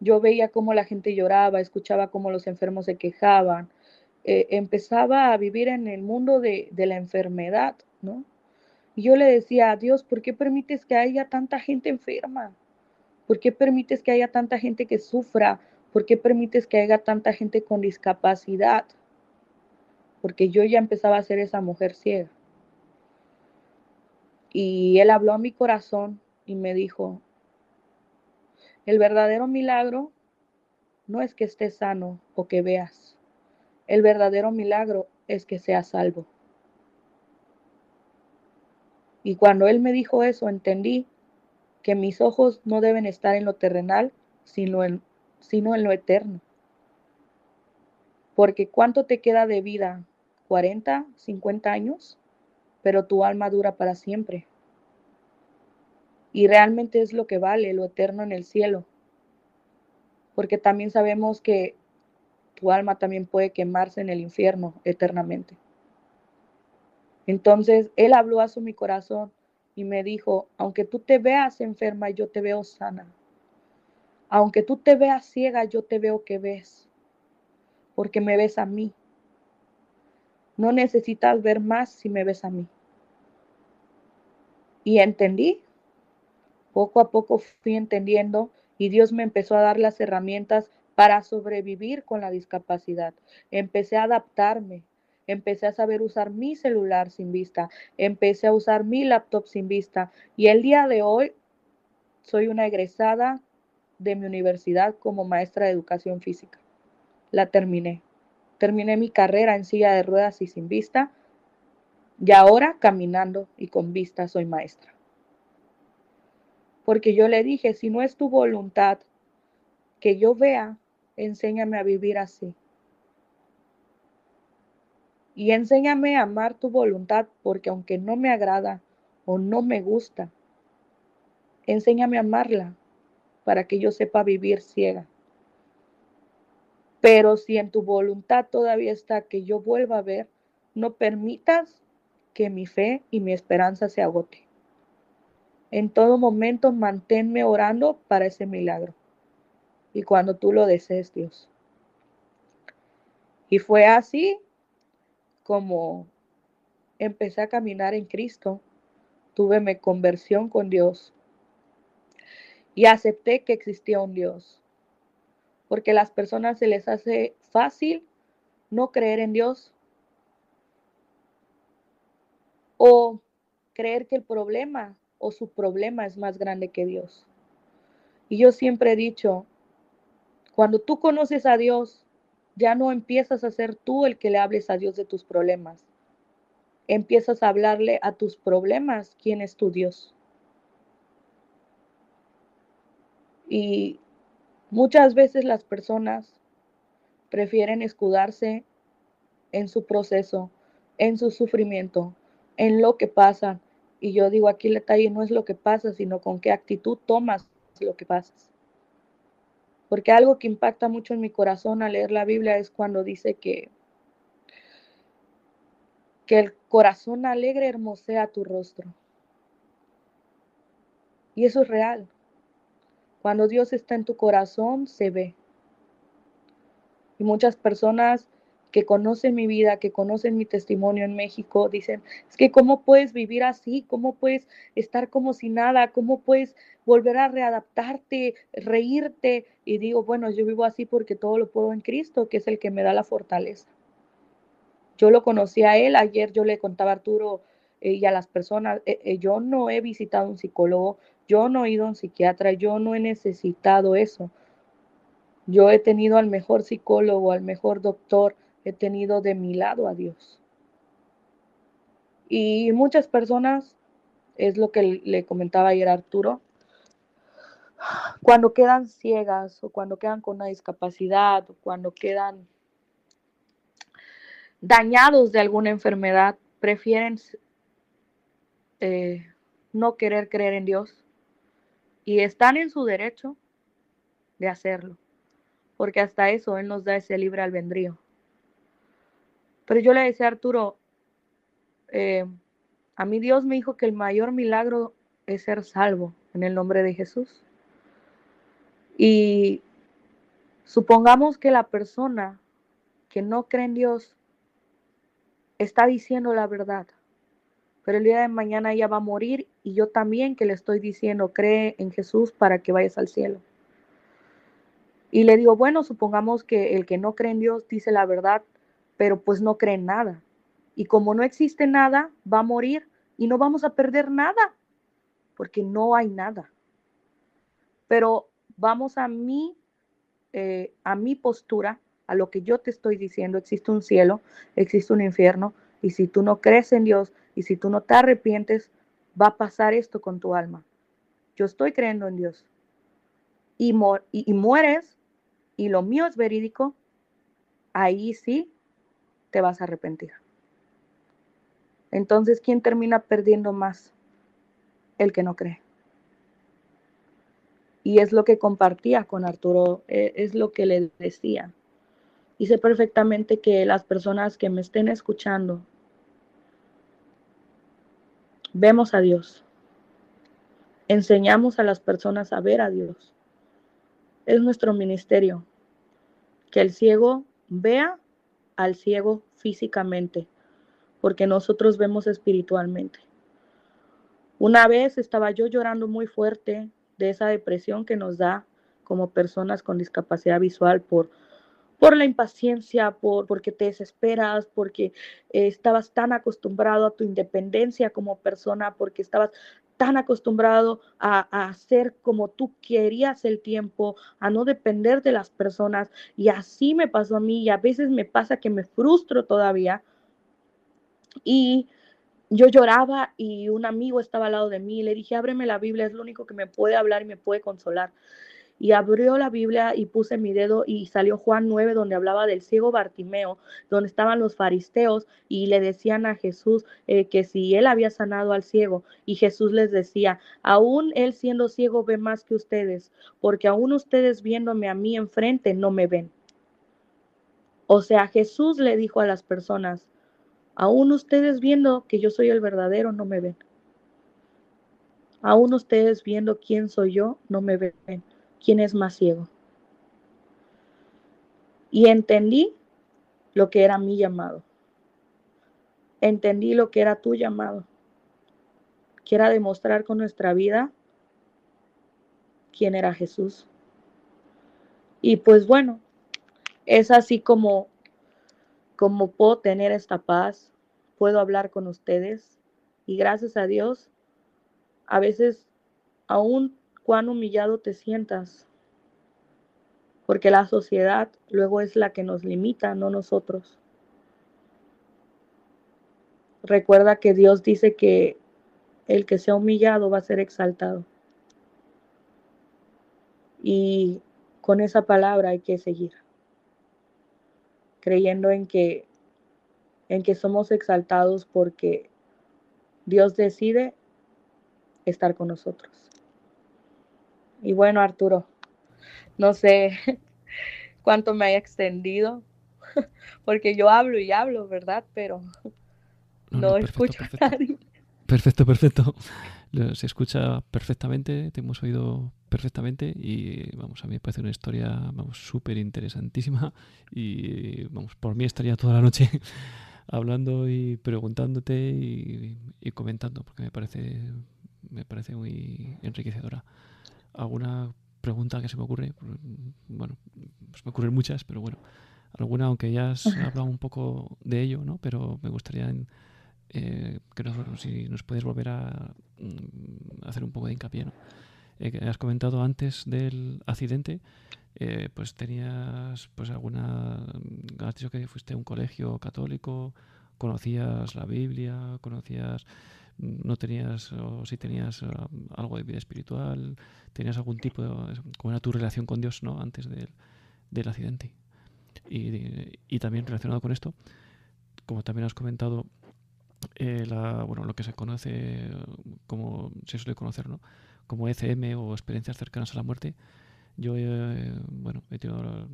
S2: Yo veía cómo la gente lloraba, escuchaba cómo los enfermos se quejaban, eh, empezaba a vivir en el mundo de, de la enfermedad, ¿no? Y yo le decía a Dios, ¿por qué permites que haya tanta gente enferma? ¿Por qué permites que haya tanta gente que sufra? ¿Por qué permites que haya tanta gente con discapacidad? Porque yo ya empezaba a ser esa mujer ciega. Y él habló a mi corazón y me dijo, el verdadero milagro no es que estés sano o que veas. El verdadero milagro es que seas salvo. Y cuando él me dijo eso, entendí que mis ojos no deben estar en lo terrenal, sino en, sino en lo eterno. Porque ¿cuánto te queda de vida? ¿40, 50 años? Pero tu alma dura para siempre. Y realmente es lo que vale, lo eterno en el cielo. Porque también sabemos que tu alma también puede quemarse en el infierno eternamente. Entonces, Él habló a su mi corazón y me dijo, aunque tú te veas enferma, yo te veo sana. Aunque tú te veas ciega, yo te veo que ves, porque me ves a mí. No necesitas ver más si me ves a mí. Y entendí. Poco a poco fui entendiendo y Dios me empezó a dar las herramientas para sobrevivir con la discapacidad. Empecé a adaptarme, empecé a saber usar mi celular sin vista, empecé a usar mi laptop sin vista y el día de hoy soy una egresada de mi universidad como maestra de educación física. La terminé. Terminé mi carrera en silla de ruedas y sin vista y ahora caminando y con vista soy maestra. Porque yo le dije, si no es tu voluntad que yo vea, enséñame a vivir así. Y enséñame a amar tu voluntad, porque aunque no me agrada o no me gusta, enséñame a amarla para que yo sepa vivir ciega. Pero si en tu voluntad todavía está que yo vuelva a ver, no permitas que mi fe y mi esperanza se agote. En todo momento manténme orando para ese milagro. Y cuando tú lo desees, Dios. Y fue así como empecé a caminar en Cristo, tuve mi conversión con Dios y acepté que existía un Dios. Porque a las personas se les hace fácil no creer en Dios o creer que el problema o su problema es más grande que Dios. Y yo siempre he dicho, cuando tú conoces a Dios, ya no empiezas a ser tú el que le hables a Dios de tus problemas. Empiezas a hablarle a tus problemas quién es tu Dios. Y muchas veces las personas prefieren escudarse en su proceso, en su sufrimiento, en lo que pasa. Y yo digo, aquí el detalle no es lo que pasa, sino con qué actitud tomas lo que pasa. Porque algo que impacta mucho en mi corazón al leer la Biblia es cuando dice que, que el corazón alegre hermosea tu rostro. Y eso es real. Cuando Dios está en tu corazón, se ve. Y muchas personas que conocen mi vida, que conocen mi testimonio en México, dicen, es que cómo puedes vivir así, cómo puedes estar como si nada, cómo puedes volver a readaptarte, reírte. Y digo, bueno, yo vivo así porque todo lo puedo en Cristo, que es el que me da la fortaleza. Yo lo conocí a él, ayer yo le contaba a Arturo eh, y a las personas, eh, eh, yo no he visitado un psicólogo, yo no he ido a un psiquiatra, yo no he necesitado eso. Yo he tenido al mejor psicólogo, al mejor doctor, he tenido de mi lado a Dios. Y muchas personas, es lo que le comentaba ayer Arturo, cuando quedan ciegas o cuando quedan con una discapacidad o cuando quedan dañados de alguna enfermedad, prefieren eh, no querer creer en Dios y están en su derecho de hacerlo, porque hasta eso Él nos da ese libre albedrío. Pero yo le decía a Arturo, eh, a mí Dios me dijo que el mayor milagro es ser salvo en el nombre de Jesús. Y supongamos que la persona que no cree en Dios está diciendo la verdad pero el día de mañana ella va a morir y yo también que le estoy diciendo, cree en Jesús para que vayas al cielo. Y le digo, bueno, supongamos que el que no cree en Dios dice la verdad, pero pues no cree en nada. Y como no existe nada, va a morir y no vamos a perder nada, porque no hay nada. Pero vamos a mi, eh, a mi postura, a lo que yo te estoy diciendo, existe un cielo, existe un infierno, y si tú no crees en Dios, y si tú no te arrepientes, va a pasar esto con tu alma. Yo estoy creyendo en Dios. Y, y, mueres, y lo mío es verídico, ahí sí te vas a arrepentir. Entonces, ¿quién termina perdiendo más? El que no cree. Y es lo que compartía con Arturo, e, es lo que le decía. Y sé perfectamente que las personas que me estén escuchando vemos a Dios. enseñamos a las personas a ver a Dios. Es nuestro ministerio. Que el ciego vea al ciego físicamente, porque nosotros vemos espiritualmente. Una vez estaba yo llorando muy fuerte de esa depresión que nos da como personas con discapacidad visual por, por la impaciencia, por, porque te desesperas, porque eh, estabas tan acostumbrado a tu independencia como persona, porque estabas tan acostumbrado a, hacer como tú querías el tiempo, a no depender de las personas. Y así me pasó a mí y a veces me pasa que me frustro todavía. Y yo lloraba y un amigo estaba al lado de mí. Le dije, ábreme la Biblia, es lo único que me puede hablar y me puede consolar. Y abrió la Biblia y puse mi dedo y salió Juan 9, donde hablaba del ciego Bartimeo, donde estaban los fariseos y le decían a Jesús eh, que si él había sanado al ciego. Y Jesús les decía, aún él siendo ciego ve más que ustedes, porque aún ustedes viéndome a mí enfrente no me ven. O sea, Jesús le dijo a las personas, Aún ustedes viendo que yo soy el verdadero, no me ven. Aún ustedes viendo quién soy yo, no me ven. ¿Quién es más ciego? Y entendí lo que era mi llamado. Entendí lo que era tu llamado. Que era demostrar con nuestra vida quién era Jesús. Y pues bueno, es así como cómo puedo tener esta paz, puedo hablar con ustedes y gracias a Dios, a veces aún cuán humillado te sientas, porque la sociedad luego es la que nos limita, no nosotros. Recuerda que Dios dice que el que sea humillado va a ser exaltado. Y con esa palabra hay que seguir creyendo en que, en que somos exaltados porque Dios decide estar con nosotros. Y bueno, Arturo, no sé cuánto me haya extendido, porque yo hablo y hablo, ¿verdad? Pero no, escucho a nadie.
S1: Perfecto, perfecto se escucha perfectamente, te hemos oído perfectamente y vamos, a mí me parece una historia vamos súper interesantísima y vamos, por mí estaría toda la noche hablando y preguntándote y, comentando porque me parece me parece muy enriquecedora. ¿Alguna pregunta que se me ocurre? Bueno, pues me ocurren muchas, pero bueno, alguna aunque ya has hablado un poco de ello, ¿no? Pero me gustaría eh, que si nos puedes volver a mm, hacer un poco de hincapié. ¿no? Eh, has comentado antes del accidente, eh, pues tenías pues alguna, has dicho que fuiste a un colegio católico, conocías la Biblia, conocías, mm, no tenías, o si tenías algo de vida espiritual, tenías algún tipo de, cómo era tu relación con Dios, ¿no? Antes del, del accidente. Y, y también relacionado con esto, como también has comentado, eh, la, bueno, lo que se conoce como se suele conocer, ¿no? como ECM o experiencias cercanas a la muerte. Yo eh, bueno, he tenido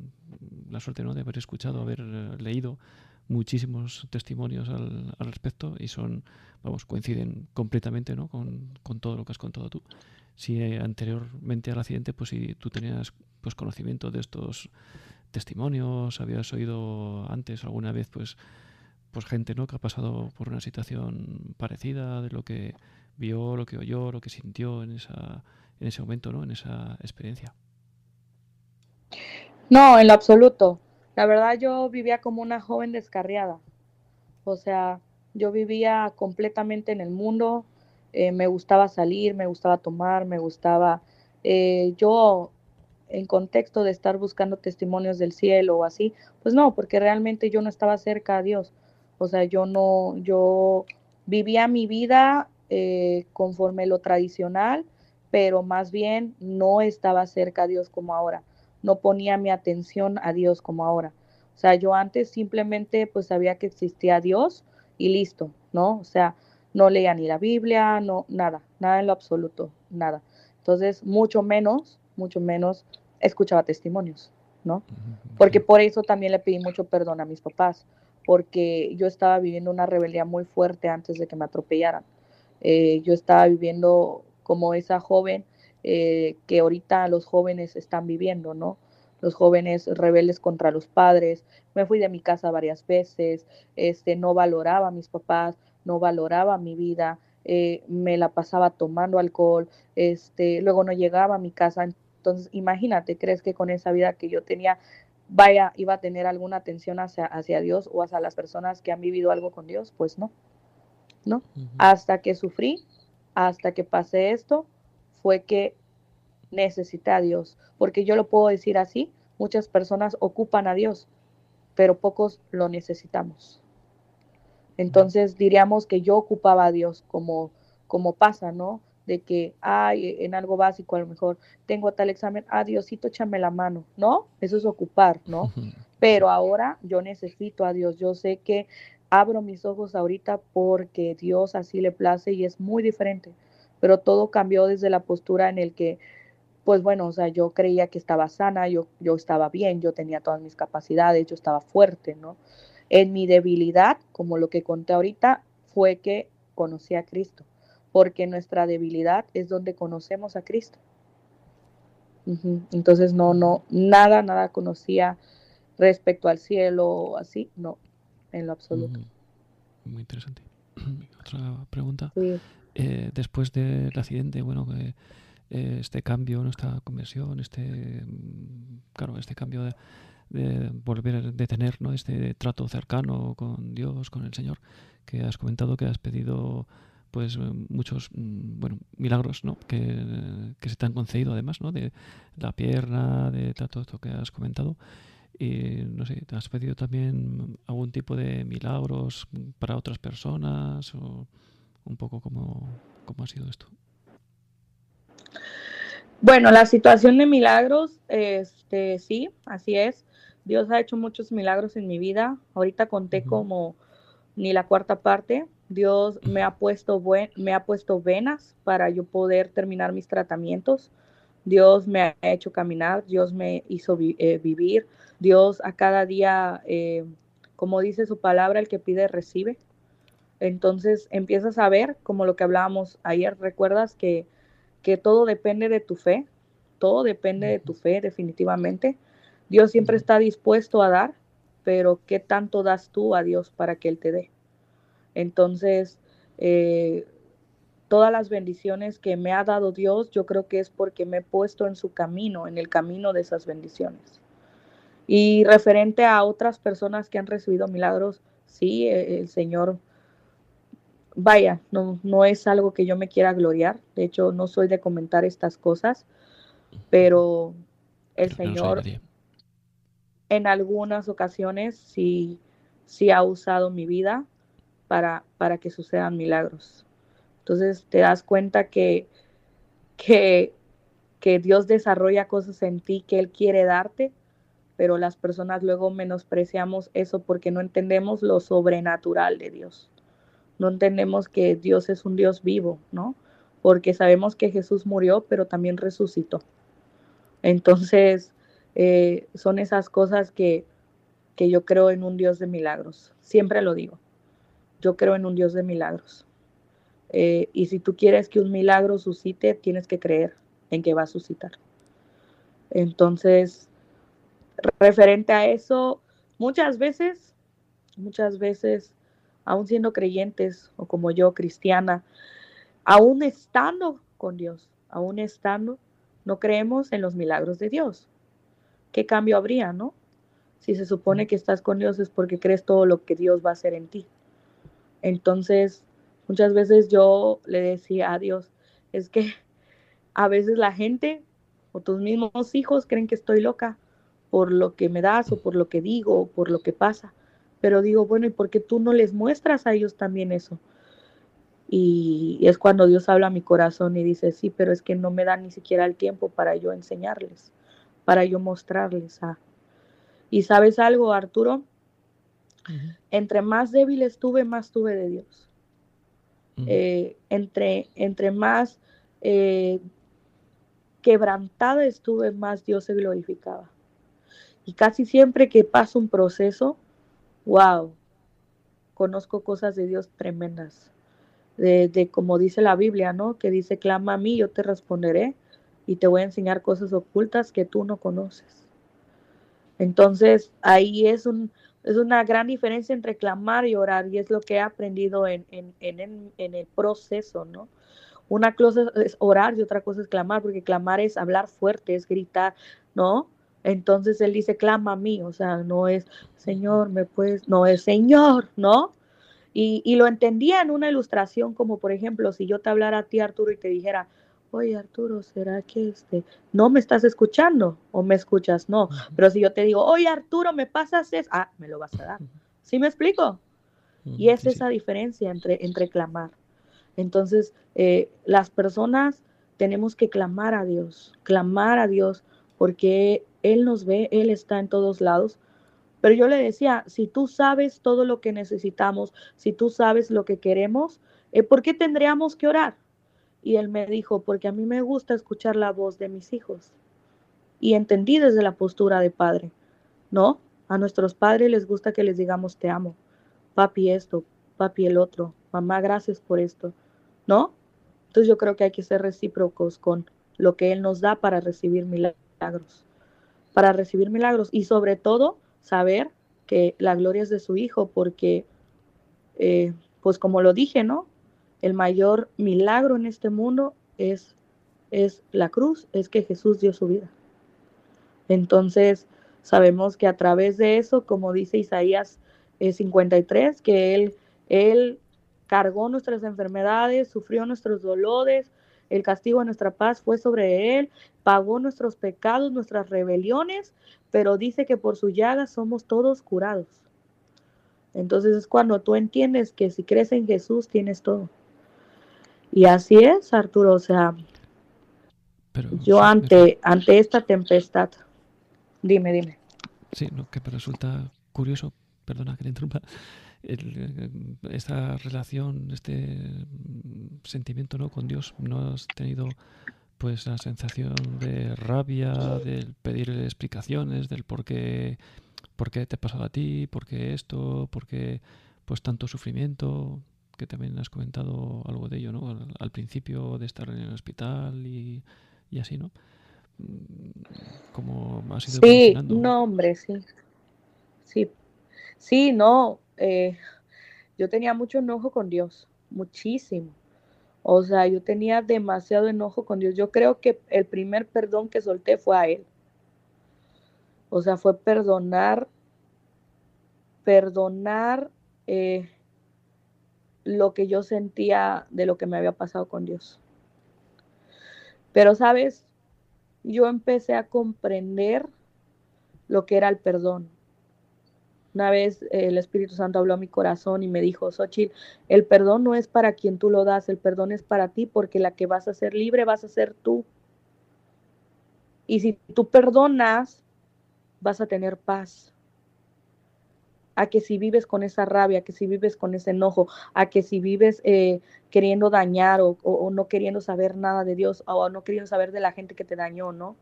S1: la, suerte ¿no? de haber escuchado, haber eh, leído muchísimos testimonios al, al, respecto y son, vamos, coinciden completamente ¿no? con, con todo lo que has contado tú. Si anteriormente al accidente, pues si tú tenías pues conocimiento de estos testimonios, habías oído antes alguna vez, pues pues gente ¿no? que ha pasado por una situación parecida de lo que vio, lo que oyó, lo que sintió en, esa, en ese momento, ¿no? en esa experiencia.
S2: No, en lo absoluto. La verdad yo vivía como una joven descarriada. O sea, yo vivía completamente en el mundo, eh, me gustaba salir, me gustaba tomar, me gustaba... Eh, yo en contexto de estar buscando testimonios del cielo o así, pues no, porque realmente yo no estaba cerca a Dios. O sea, yo no, yo vivía mi vida eh, conforme lo tradicional, pero más bien no estaba cerca a Dios como ahora. No ponía mi atención a Dios como ahora. O sea, yo antes simplemente pues sabía que existía Dios y listo, ¿no? O sea, no leía ni la Biblia, no, nada, nada en lo absoluto, nada. Entonces, mucho menos, mucho menos escuchaba testimonios, ¿no? Porque por eso también le pedí mucho perdón a mis papás, porque yo estaba viviendo una rebelión muy fuerte antes de que me atropellaran. Eh, yo estaba viviendo como esa joven eh, que ahorita los jóvenes están viviendo, ¿no? Los jóvenes rebeldes contra los padres. Me fui de mi casa varias veces, este, no valoraba a mis papás, no valoraba mi vida, eh, me la pasaba tomando alcohol, este, luego no llegaba a mi casa. Entonces, imagínate, ¿crees que con esa vida que yo tenía, vaya, iba a tener alguna atención hacia, hacia Dios o hacia las personas que han vivido algo con Dios? Pues no, ¿no? Hasta que sufrí, hasta que pasé esto, fue que necesité a Dios, porque yo lo puedo decir así, muchas personas ocupan a Dios, pero pocos lo necesitamos. Entonces diríamos que yo ocupaba a Dios como, como pasa, ¿no? De que, ay, en algo básico a lo mejor tengo tal examen, ah, Diosito, échame la mano, ¿no? Eso es ocupar, ¿no? Pero ahora yo necesito a Dios, yo sé que abro mis ojos ahorita porque Dios así le place y es muy diferente, pero todo cambió desde la postura en el que pues bueno, o sea, yo creía que estaba sana, yo, yo estaba bien, yo tenía todas mis capacidades, yo estaba fuerte, ¿no? En mi debilidad, como lo que conté ahorita, fue que conocí a Cristo, porque nuestra debilidad es donde conocemos a Cristo. Entonces, no, no, nada, nada conocía respecto al cielo, así, no, en lo absoluto.
S1: Muy interesante. Otra pregunta. Eh, después del accidente, bueno, que este cambio, esta conversión, este, claro, este cambio de, volver de tener ¿no? este trato cercano con Dios, con el Señor, que has comentado que has pedido pues muchos bueno milagros ¿no? que, se te han concedido además ¿no? de la pierna de todo esto que has comentado y no sé te has pedido también algún tipo de milagros para otras personas o un poco cómo, cómo ha sido esto
S2: bueno, la situación de milagros, este, sí, así es. Dios ha hecho muchos milagros en mi vida. Ahorita conté como ni la cuarta parte. Dios me ha puesto me ha puesto venas para yo poder terminar mis tratamientos. Dios me ha hecho caminar, Dios me hizo eh, vivir. Dios a cada día, eh, como dice su palabra, el que pide recibe. Entonces empiezas a ver, como lo que hablábamos ayer, recuerdas que que todo depende de tu fe, todo depende de tu fe definitivamente. Dios siempre está dispuesto a dar, pero ¿qué tanto das tú a Dios para que Él te dé? Entonces, eh, todas las bendiciones que me ha dado Dios, yo creo que es porque me he puesto en su camino, en el camino de esas bendiciones. Y referente a otras personas que han recibido milagros, sí, e, el Señor vaya, no, no es algo que yo me quiera gloriar, de hecho no soy de comentar estas cosas, pero el Señor en algunas ocasiones sí, sí ha usado mi vida para, para que sucedan milagros. Entonces te das cuenta que, que, que Dios desarrolla cosas en ti que Él quiere darte, pero las personas luego menospreciamos eso porque no entendemos lo sobrenatural de Dios no entendemos que Dios es un Dios vivo, ¿no? Porque sabemos que Jesús murió, pero también resucitó. Entonces, eh, son esas cosas que, que yo creo en un Dios de milagros. Siempre lo digo. Yo creo en un Dios de milagros. Eh, y si tú quieres que un milagro suscite, tienes que creer en que va a suscitar. Entonces, referente a eso, muchas veces, muchas veces aún siendo creyentes o como yo, cristiana, aún estando con Dios, aún estando, no creemos en los milagros de Dios. ¿Qué cambio habría, no? Si se supone que estás con Dios es porque crees todo lo que Dios va a hacer en ti. Entonces, muchas veces yo le decía a Dios, es que a veces la gente o tus mismos hijos creen que estoy loca por lo que me das o por lo que digo o por lo que pasa. Pero digo, bueno, ¿y por qué tú no les muestras a ellos también eso? Y, es cuando Dios habla a mi corazón y dice, sí, pero es que no me da ni siquiera el tiempo para yo enseñarles, para yo mostrarles a... Y sabes algo, Arturo, entre más débil estuve, más tuve de Dios. Eh, entre, entre más eh, quebrantada estuve, más Dios se glorificaba. Y casi siempre que pasa un proceso, wow, conozco cosas de Dios tremendas. de, como dice la Biblia, ¿no? Que dice, clama a mí, yo te responderé y te voy a enseñar cosas ocultas que tú no conoces. Entonces, ahí es, un, es una gran diferencia entre clamar y orar y es lo que he aprendido en, en, en, en el proceso, ¿no? Una cosa es orar y otra cosa es clamar, porque clamar es hablar fuerte, es gritar, ¿no? Entonces él dice, clama a mí, o sea, no es, Señor, me puedes, no es Señor, ¿no? Y, y, lo entendía en una ilustración, como por ejemplo, si yo te hablara a ti, Arturo, y te dijera, oye, Arturo, ¿será que este, no me estás escuchando o me escuchas? No, pero si yo te digo, oye, Arturo, ¿me pasas eso? Ah, me lo vas a dar. ¿Sí me explico? Y es esa diferencia entre, entre clamar. Entonces, eh, las personas tenemos que clamar a Dios, clamar a Dios, porque Él nos ve, Él está en todos lados. Pero yo le decía, si tú sabes todo lo que necesitamos, si tú sabes lo que queremos, eh, ¿por qué tendríamos que orar? Y él me dijo, porque a mí me gusta escuchar la voz de mis hijos. Y entendí desde la postura de padre, ¿no? A nuestros padres les gusta que les digamos te amo, papi esto, papi el otro, mamá gracias por esto. ¿no? Entonces yo creo que hay que ser recíprocos con lo que Él nos da para recibir milagros, para recibir milagros y sobre todo saber que la gloria es de su Hijo, porque, eh, pues como lo dije, ¿no? El mayor milagro en este mundo es, es la cruz, es que Jesús dio su vida. Entonces, sabemos que a través de eso, como dice Isaías 53, eh, que Él, él cargó nuestras enfermedades, sufrió nuestros dolores, el castigo de nuestra paz fue sobre él, pagó nuestros pecados, nuestras rebeliones, pero dice que por su llaga somos todos curados. Entonces es cuando tú entiendes que si crees en Jesús tienes todo. Y así es, Arturo, o sea, yo ante, ante esta tempestad, dime, dime.
S1: Sí, lo que me resulta curioso, perdona que le interrumpa, el, esta relación, este sentimiento ¿no? con Dios, no has tenido pues la sensación de rabia, del pedirle explicaciones, del por qué, por qué te ha pasado a ti, por qué esto, por qué pues tanto sufrimiento, que también has comentado algo de ello, ¿no? Al, principio de estar en el hospital y, y así, ¿no?
S2: Como ha sido Sí, no, hombre, sí. Sí, sí, no, eh, yo tenía mucho enojo con Dios, muchísimo. O sea, yo tenía demasiado enojo con Dios. Yo creo que el primer perdón que solté fue a Él. O sea, fue perdonar, perdonar eh, lo que yo sentía de lo que me había pasado con Dios. Pero, ¿sabes? Yo empecé a comprender lo que era el perdón. Una vez el Espíritu Santo habló a mi corazón y me dijo, Xochitl, el perdón no es para quien tú lo das, el perdón es para ti porque la que vas a ser libre vas a ser tú. Y si tú perdonas, vas a tener paz. A que si vives con esa rabia, a que si vives con ese enojo, a que si vives eh, queriendo dañar o, o no queriendo saber nada de Dios o no queriendo saber de la gente que te dañó, ¿no?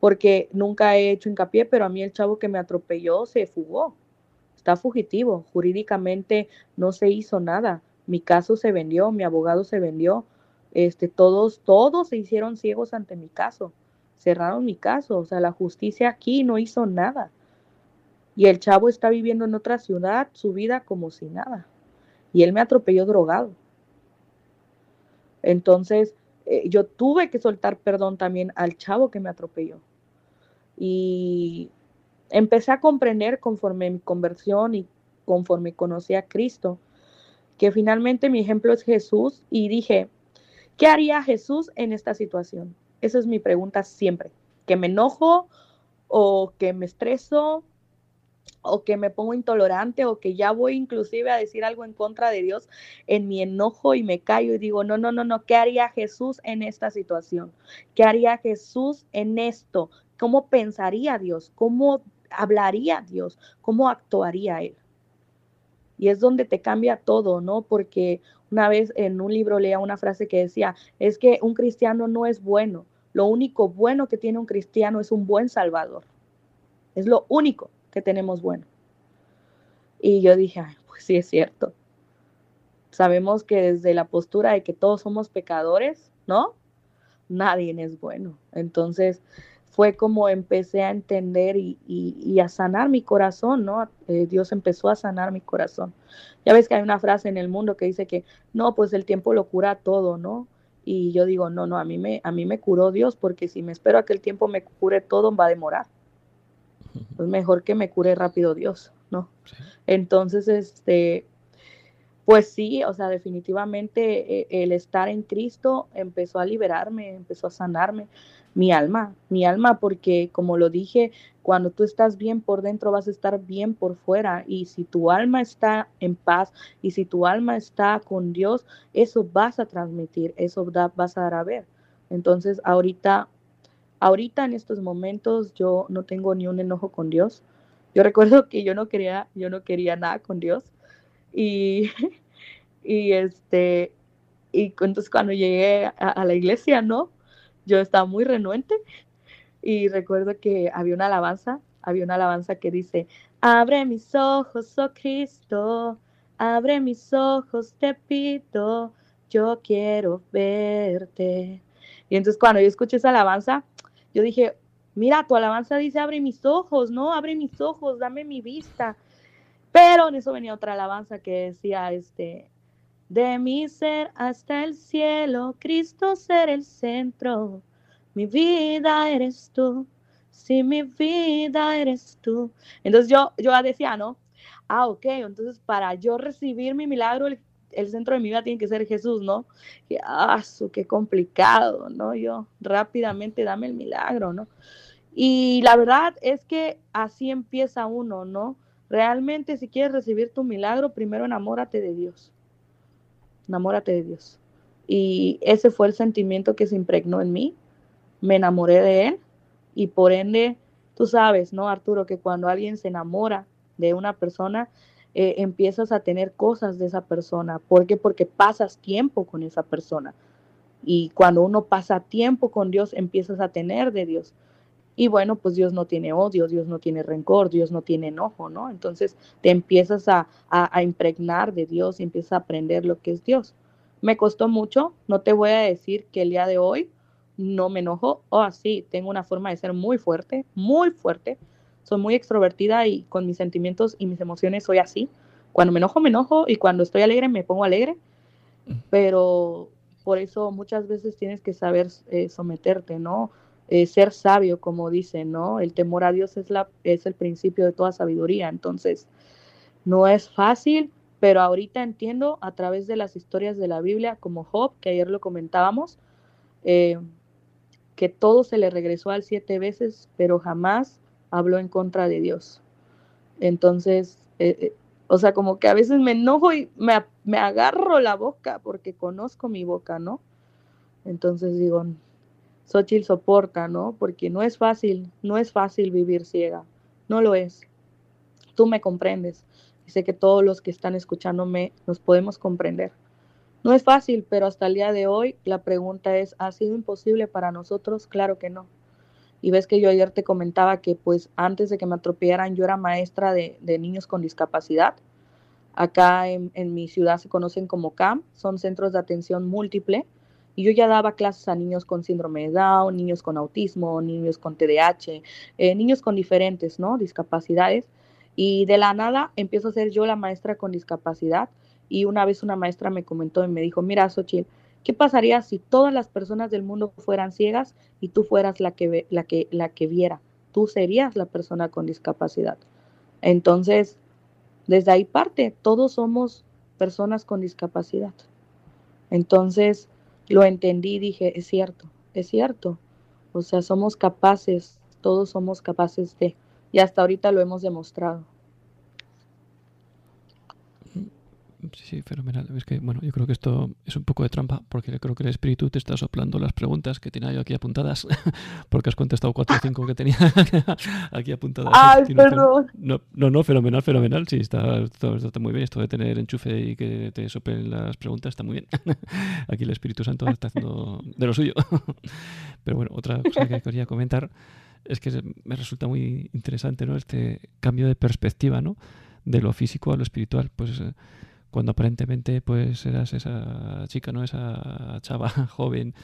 S2: Porque nunca he hecho hincapié, pero a mí el chavo que me atropelló se fugó, está fugitivo, jurídicamente no se hizo nada, mi caso se vendió, mi abogado se vendió, este, todos, todos se hicieron ciegos ante mi caso, cerraron mi caso, o sea, la justicia aquí no hizo nada. Y el chavo está viviendo en otra ciudad, su vida como si nada. Y él me atropelló drogado. Entonces, eh, yo tuve que soltar perdón también al chavo que me atropelló. Y empecé a comprender conforme mi conversión y conforme conocí a Cristo, que finalmente mi ejemplo es Jesús y dije, ¿qué haría Jesús en esta situación? Esa es mi pregunta siempre, que me enojo o que me estreso o que me pongo intolerante o que ya voy inclusive a decir algo en contra de Dios en mi enojo y me callo y digo, no, no, no, no, ¿qué haría Jesús en esta situación? ¿Qué haría Jesús en esto? ¿Cómo pensaría Dios? ¿Cómo hablaría Dios? ¿Cómo actuaría Él? Y es donde te cambia todo, ¿no? Porque una vez en un libro leía una frase que decía, es que un cristiano no es bueno. Lo único bueno que tiene un cristiano es un buen salvador. Es lo único que tenemos bueno. Y yo dije, pues sí es cierto. sabemos que desde la postura de que todos somos pecadores, ¿no? Nadie es bueno. Entonces fue como empecé a entender y, a sanar mi corazón, ¿no? Eh, Dios empezó a sanar mi corazón. Ya ves que hay una frase en el mundo que dice que no, pues el tiempo lo cura todo, ¿no? Y yo digo, no, no, a mí me, a mí me curó Dios porque si me espero a que el tiempo me cure todo, va a demorar. Es mejor que me cure rápido Dios, ¿no? Entonces, este, pues sí, o sea, definitivamente eh, el estar en Cristo empezó a liberarme, empezó a sanarme mi alma, mi alma, porque como lo dije, cuando tú estás bien por dentro vas a estar bien por fuera y si tu alma está en paz y si tu alma está con Dios, eso vas a transmitir, eso vas a dar a ver. Entonces, ahorita ahorita en estos momentos yo no tengo ni un enojo con Dios. Yo recuerdo que yo no quería yo no quería nada con Dios y y este y entonces cuando llegué a la iglesia, ¿no? yo estaba muy renuente y recuerdo que había una alabanza, había una alabanza que dice, abre mis ojos, oh Cristo, abre mis ojos, te pido, yo quiero verte. Y entonces cuando yo escuché esa alabanza, yo dije, mira, tu alabanza dice, abre mis ojos, ¿no? Abre mis ojos, dame mi vista. Pero en eso venía otra alabanza que decía, este, de mi ser hasta el cielo, Cristo ser el centro. Mi vida eres tú, si mi vida eres tú. Entonces yo, yo decía, ¿no? Ah, ok, entonces para yo recibir mi milagro, el, centro de mi vida tiene que ser Jesús, ¿no? Y, ah, qué complicado, ¿no? Yo rápidamente dame el milagro, ¿no? Y la verdad es que así empieza uno, ¿no? Realmente si quieres recibir tu milagro, primero enamórate de Dios enamórate de Dios. Y ese fue el sentimiento que se impregnó en mí. Me enamoré de Él y por ende, tú sabes, ¿no, Arturo? Que cuando alguien se enamora de una persona, eh, empiezas a tener cosas de esa persona. ¿Por qué? Porque pasas tiempo con esa persona. Y cuando uno pasa tiempo con Dios, empiezas a tener de Dios. Y bueno, pues Dios no tiene odio, Dios no tiene rencor, Dios no tiene enojo, ¿no? Entonces te empiezas a, impregnar de Dios y empiezas a aprender lo que es Dios. Me costó mucho, no te voy a decir que el día de hoy no me enojo, o así, tengo una forma de ser muy fuerte, muy fuerte, soy muy extrovertida y con mis sentimientos y mis emociones soy así. Cuando me enojo, me enojo y cuando estoy alegre, me pongo alegre, pero por eso muchas veces tienes que saber eh, someterte, ¿no? Eh, ser sabio, como dicen, ¿no? El temor a Dios es, la, es el principio de toda sabiduría. Entonces, no es fácil, pero ahorita entiendo a través de las historias de la Biblia, como Job, que ayer lo comentábamos, eh, que todo se le regresó al siete veces, pero jamás habló en contra de Dios. Entonces, eh, o sea, como que a veces me enojo y me, me agarro la boca porque conozco mi boca, ¿no? Entonces digo, Xochitl soporta, ¿no? Porque no es fácil, no es fácil vivir ciega, no lo es. Tú me comprendes y sé que todos los que están escuchándome nos podemos comprender. No es fácil, pero hasta el día de hoy la pregunta es, ¿ha sido imposible para nosotros? Claro que no. Y ves que yo ayer te comentaba que pues antes de que me atropellaran yo era maestra de, niños con discapacidad. Acá en, en mi ciudad se conocen como CAM, son centros de atención múltiple y yo ya daba clases a niños con síndrome de Down, niños con autismo, niños con TDAH, eh, niños con diferentes ¿no? discapacidades. Y de la nada empiezo a ser yo la maestra con discapacidad. Y una vez una maestra me comentó y me dijo, mira, Xochitl, ¿qué pasaría si todas las personas del mundo fueran ciegas y tú fueras la que, la que, la que viera? Tú serías la persona con discapacidad. Entonces, desde ahí parte, todos somos personas con discapacidad. Entonces, lo entendí, dije, es cierto, es cierto. O sea, somos capaces, todos somos capaces de, y hasta ahorita lo hemos demostrado.
S1: Sí, fenomenal. Es que, bueno, yo creo que esto es un poco de trampa, porque creo que el espíritu te está soplando las preguntas que tenía yo aquí apuntadas, porque has contestado cuatro o cinco que tenía aquí apuntadas.
S2: Ay, perdón.
S1: No, no, no, fenomenal, fenomenal. Sí, está, está, muy bien. Esto de tener enchufe y que te soplen las preguntas está muy bien. aquí el Espíritu Santo está haciendo de lo suyo. Pero bueno, otra cosa que quería comentar es que me resulta muy interesante, ¿no? Este cambio de perspectiva, ¿no? De lo físico a lo espiritual. Pues cuando aparentemente pues eras esa chica, ¿no? Esa chava joven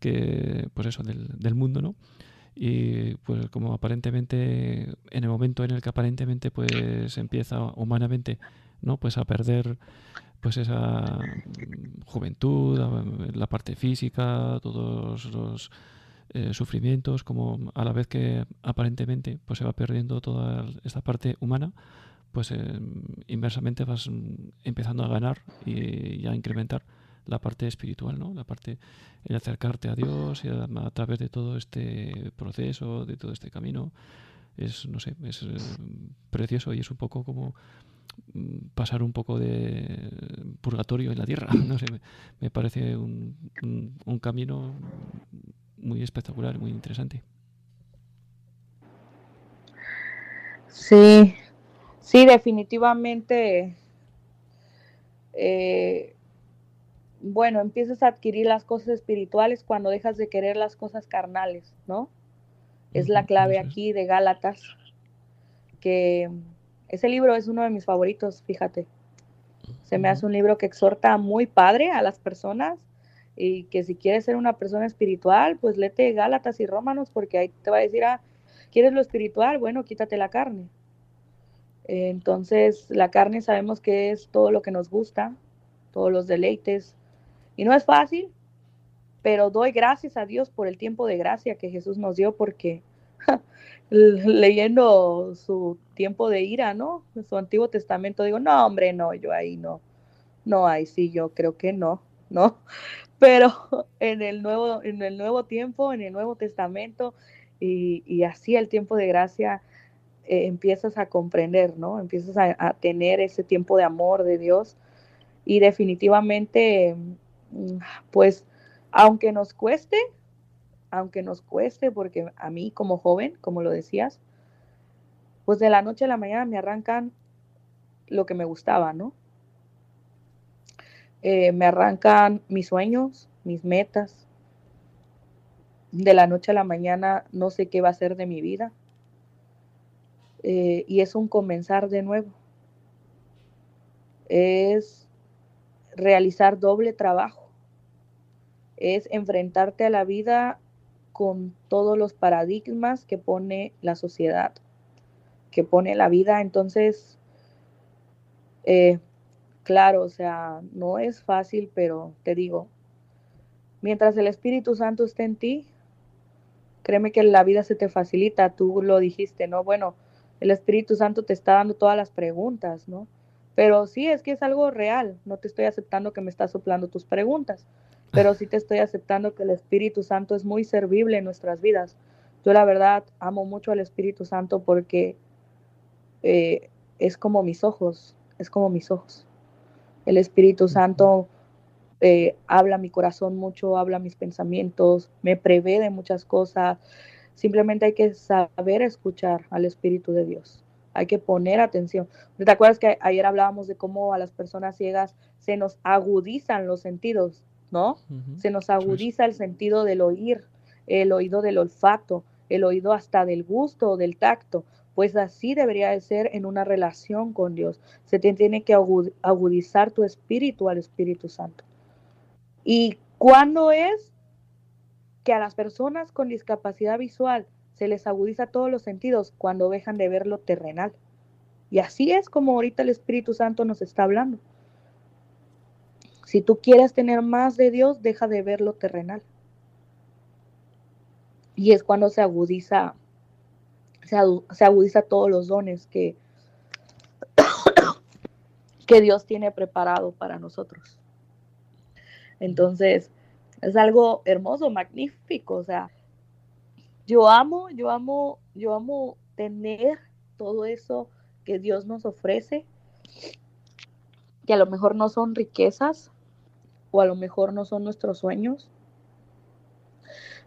S1: que, pues eso, del, del mundo, ¿no? y pues como aparentemente en el momento en el que aparentemente pues empieza humanamente no pues a perder pues esa juventud la parte física todos los eh, sufrimientos como a la vez que aparentemente pues se va perdiendo toda esta parte humana pues eh, inversamente vas empezando a ganar y, a incrementar la parte espiritual, ¿no? La parte el acercarte a Dios y a, través de todo este proceso, de todo este camino, es no sé, es eh, precioso y es un poco como mm, pasar un poco de purgatorio en la tierra, no sé, me, parece un, un camino muy espectacular, muy interesante.
S2: Sí, Sí, definitivamente. Eh, bueno, empiezas a adquirir las cosas espirituales cuando dejas de querer las cosas carnales, ¿no? Es la clave aquí de Gálatas, que ese libro es uno de mis favoritos, fíjate. Se me hace un libro que exhorta muy padre a las personas y que si quieres ser una persona espiritual, pues léete Gálatas y Rómanos porque ahí te va a decir, ah, ¿quieres lo espiritual? Bueno, quítate la carne. Entonces, la carne sabemos que es todo lo que nos gusta, todos los deleites. Y no es fácil, pero doy gracias a Dios por el tiempo de gracia que Jesús nos dio, porque leyendo su tiempo de ira, ¿no? Su Antiguo Testamento, digo, no, hombre, no, yo ahí no. No, ahí sí, yo creo que no, ¿no? Pero en el nuevo, en el nuevo tiempo, en el Nuevo Testamento, y, y así el tiempo de gracia, eh, empiezas a comprender, ¿no? Empiezas a, tener ese tiempo de amor de Dios y definitivamente, mm, pues, aunque nos cueste, aunque nos cueste, porque a mí como joven, como lo decías, pues de la noche a la mañana me arrancan lo que me gustaba, ¿no? Eh, me arrancan mis sueños, mis metas. De la noche a la mañana no sé qué va a ser de mi vida. Eh, y es un comenzar de nuevo. Es realizar doble trabajo. Es enfrentarte a la vida con todos los paradigmas que pone la sociedad, que pone la vida. Entonces, eh, claro, o sea, no es fácil, pero te digo, mientras el Espíritu Santo esté en ti, créeme que la vida se te facilita. Tú lo dijiste, ¿no? Bueno, el Espíritu Santo te está dando todas las preguntas, ¿no? Pero sí, es que es algo real. No te estoy aceptando que me estás soplando tus preguntas, pero sí te estoy aceptando que el Espíritu Santo es muy servible en nuestras vidas. Yo la verdad amo mucho al Espíritu Santo porque eh, es como mis ojos, es como mis ojos. El Espíritu Santo eh, habla mi corazón mucho, habla mis pensamientos, me prevé de muchas cosas, Simplemente hay que saber escuchar al Espíritu de Dios. Hay que poner atención. ¿Te acuerdas que ayer hablábamos de cómo a las personas ciegas se nos agudizan los sentidos, ¿no? Se nos agudiza el sentido del oír, el oído del olfato, el oído hasta del gusto, del tacto. Pues así debería de ser en una relación con Dios. Se te tiene que agudizar tu espíritu al Espíritu Santo. ¿Y cuándo es? Que a las personas con discapacidad visual se les agudiza todos los sentidos cuando dejan de ver lo terrenal. Y así es como ahorita el Espíritu Santo nos está hablando. Si tú quieres tener más de Dios, deja de ver lo terrenal. Y es cuando se agudiza, se, agudiza todos los dones que, que Dios tiene preparado para nosotros. Entonces, es algo hermoso, magnífico, o sea, yo amo, yo amo, yo amo tener todo eso que Dios nos ofrece, que a lo mejor no son riquezas o a lo mejor no son nuestros sueños,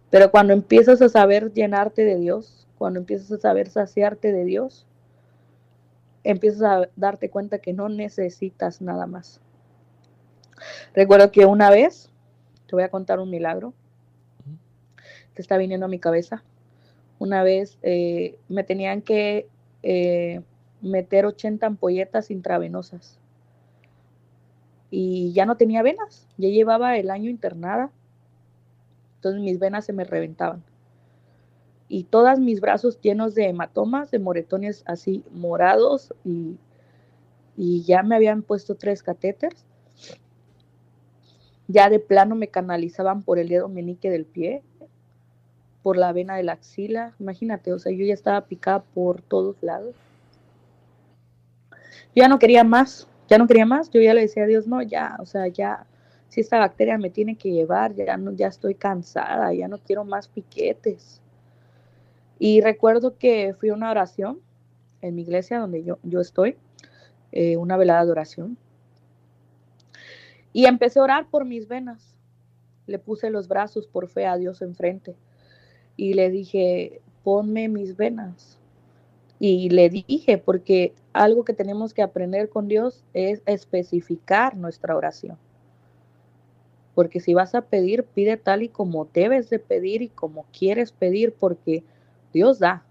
S2: pero cuando empiezas a saber llenarte de Dios, cuando empiezas a saber saciarte de Dios, empiezas a darte cuenta que no necesitas nada más. Recuerdo que una vez te voy a contar un milagro que está viniendo a mi cabeza. Una vez eh, me tenían que eh, meter 80 ampolletas intravenosas. y ya no tenía venas, ya llevaba el año internada, entonces mis venas se me reventaban. Y todos mis brazos llenos de hematomas, de moretones así morados y, y ya me habían puesto tres catéteres. Ya de plano me canalizaban por el dedo menique del pie, por la vena de la axila. Imagínate, o sea, yo ya estaba picada por todos lados. Yo ya no quería más, ya no quería más. Yo ya le decía a Dios, no, ya, o sea, ya, si esta bacteria me tiene que llevar, ya, no, ya estoy cansada, ya no quiero más piquetes. Y recuerdo que fui a una oración en mi iglesia donde yo, yo estoy, eh, una velada de oración. Y empecé a orar por mis venas. Le puse los brazos por fe a Dios enfrente. Y le dije, ponme mis venas. Y le dije, porque algo que tenemos que aprender con Dios es especificar nuestra oración. Porque si vas a pedir, pide tal y como debes de pedir y como quieres pedir, porque Dios da.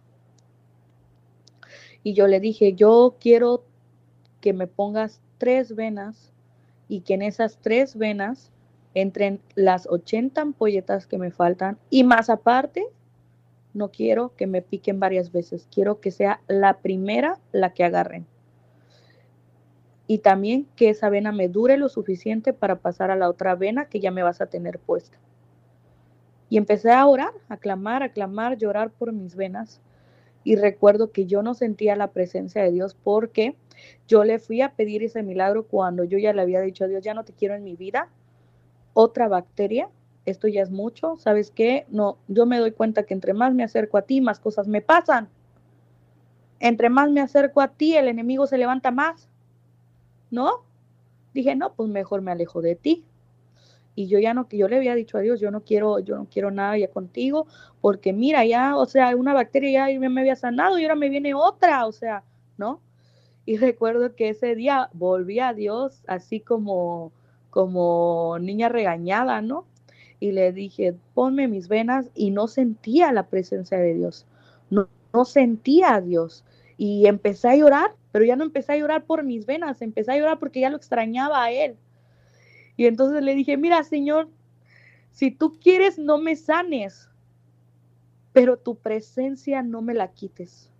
S2: Y yo le dije, yo quiero que me pongas tres venas y que en esas tres venas entren las 80 ampolletas que me faltan y más aparte, no quiero que me piquen varias veces, quiero que sea la primera la que agarren. Y también que esa vena me dure lo suficiente para pasar a la otra vena que ya me vas a tener puesta. Y empecé a orar, a clamar, a clamar, llorar por mis venas. Y recuerdo que yo no sentía la presencia de Dios porque yo le fui a pedir ese milagro cuando yo ya le había dicho a Dios, ya no te quiero en mi vida. Otra bacteria, esto ya es mucho, ¿sabes qué? No, yo me doy cuenta que entre más me acerco a ti, más cosas me pasan. Entre más me acerco a ti, el enemigo se levanta más. ¿No? Dije, no, pues mejor me alejo de ti. Y yo ya no, yo le había dicho a Dios, yo no quiero, yo no quiero nada ya contigo, porque mira, ya, o sea, una bacteria ya me había sanado y ahora me viene otra, o sea, ¿no? Y recuerdo que ese día volví a Dios así como, como niña regañada, ¿no? Y le dije, ponme mis venas y no sentía la presencia de Dios, no, no sentía a Dios. Y empecé a llorar, pero ya no empecé a llorar por mis venas, empecé a llorar porque ya lo extrañaba a Él. Y entonces le dije, mira, Señor, si tú quieres, no me sanes, pero tu presencia no me la quites.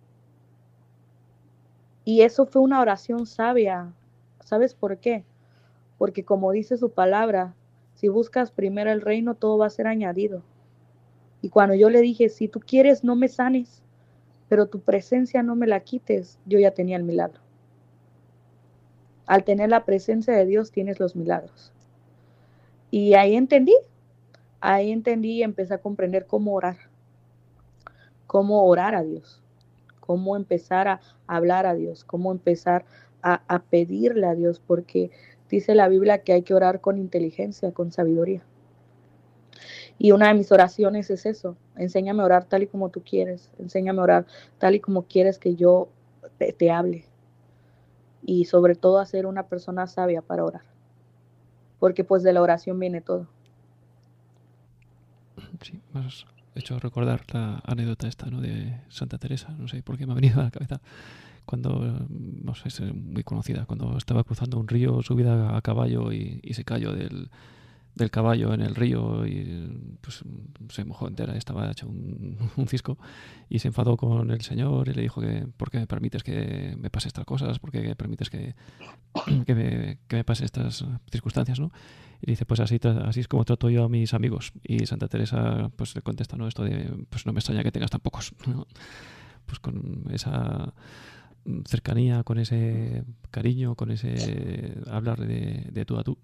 S2: Y eso fue una oración sabia. ¿Sabes por qué? Porque como dice su palabra, si buscas primero el reino, todo va a ser añadido. Y cuando yo le dije, si tú quieres, no me sanes, pero tu presencia no me la quites, yo ya tenía el milagro. Al tener la presencia de Dios, tienes los milagros. Y ahí entendí, ahí entendí y empecé a comprender cómo orar, cómo orar a Dios cómo empezar a hablar a Dios, cómo empezar a, pedirle a Dios, porque dice la Biblia que hay que orar con inteligencia, con sabiduría. Y una de mis oraciones es eso, enséñame a orar tal y como tú quieres, enséñame a orar tal y como quieres que yo te, te hable. Y sobre todo a ser una persona sabia para orar, porque pues de la oración viene todo.
S1: Sí, más hecho recordar la anécdota esta, ¿no? De Santa Teresa, no sé por qué me ha venido a la cabeza. Cuando, no sé, es muy conocida, cuando estaba cruzando un río subida a caballo y, se cayó del, del, caballo en el río y pues se mojó entera, estaba hecho un, un, cisco y se enfadó con el Señor y le dijo que ¿por qué me permites que me pase estas cosas? ¿Por qué permites que, que, me, que me pase estas circunstancias? ¿no? Y dice, pues así, así es como trato yo a mis amigos. Y Santa Teresa pues le contesta, ¿no? Esto de, pues no me extraña que tengas tan pocos. Pues con esa cercanía, con ese cariño, con ese hablar de, de tú a tú.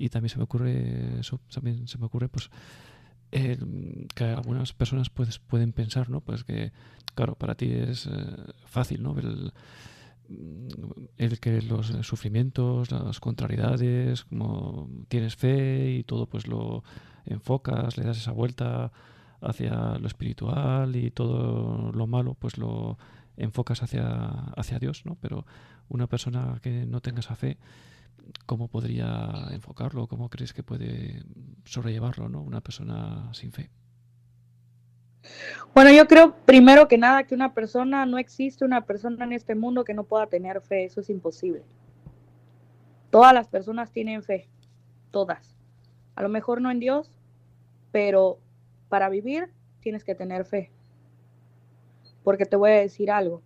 S1: Y también se me ocurre eso, también se me ocurre pues que algunas personas pues, pueden pensar, ¿no? Pues que, claro, para ti es eh, fácil, ¿no? El, el que los sufrimientos, las contrariedades, como tienes fe y todo pues lo enfocas, le das esa vuelta hacia lo espiritual y todo lo malo pues lo enfocas hacia, hacia Dios, ¿no? Pero una persona que no tenga esa fe, ¿cómo podría enfocarlo? ¿Cómo crees que puede sobrellevarlo, ¿no? Una persona sin fe.
S2: Bueno, yo creo primero que nada que una persona, no existe una persona en este mundo que no pueda tener fe, eso es imposible. Todas las personas tienen fe, todas. A lo mejor no en Dios, pero para vivir tienes que tener fe. Porque te voy a decir algo.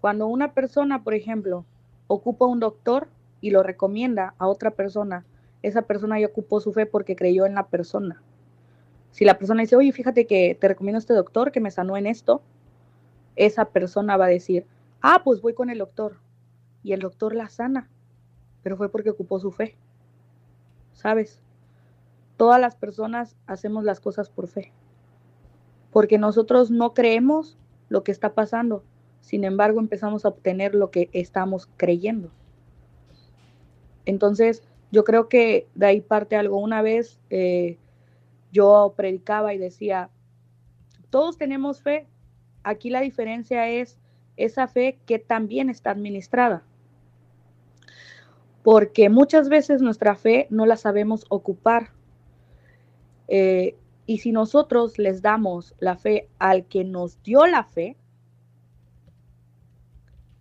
S2: Cuando una persona, por ejemplo, ocupa un doctor y lo recomienda a otra persona, esa persona ya ocupó su fe porque creyó en la persona. Si la persona dice, oye, fíjate que te recomiendo a este doctor que me sanó en esto, esa persona va a decir, ah, pues voy con el doctor. Y el doctor la sana, pero fue porque ocupó su fe. ¿Sabes? Todas las personas hacemos las cosas por fe, porque nosotros no creemos lo que está pasando, sin embargo empezamos a obtener lo que estamos creyendo. Entonces, yo creo que de ahí parte algo. Una vez eh, yo predicaba y decía, todos tenemos fe, aquí la diferencia es esa fe que también está administrada porque muchas veces nuestra fe no la sabemos ocupar. Eh, y si nosotros les damos la fe al que nos dio la fe,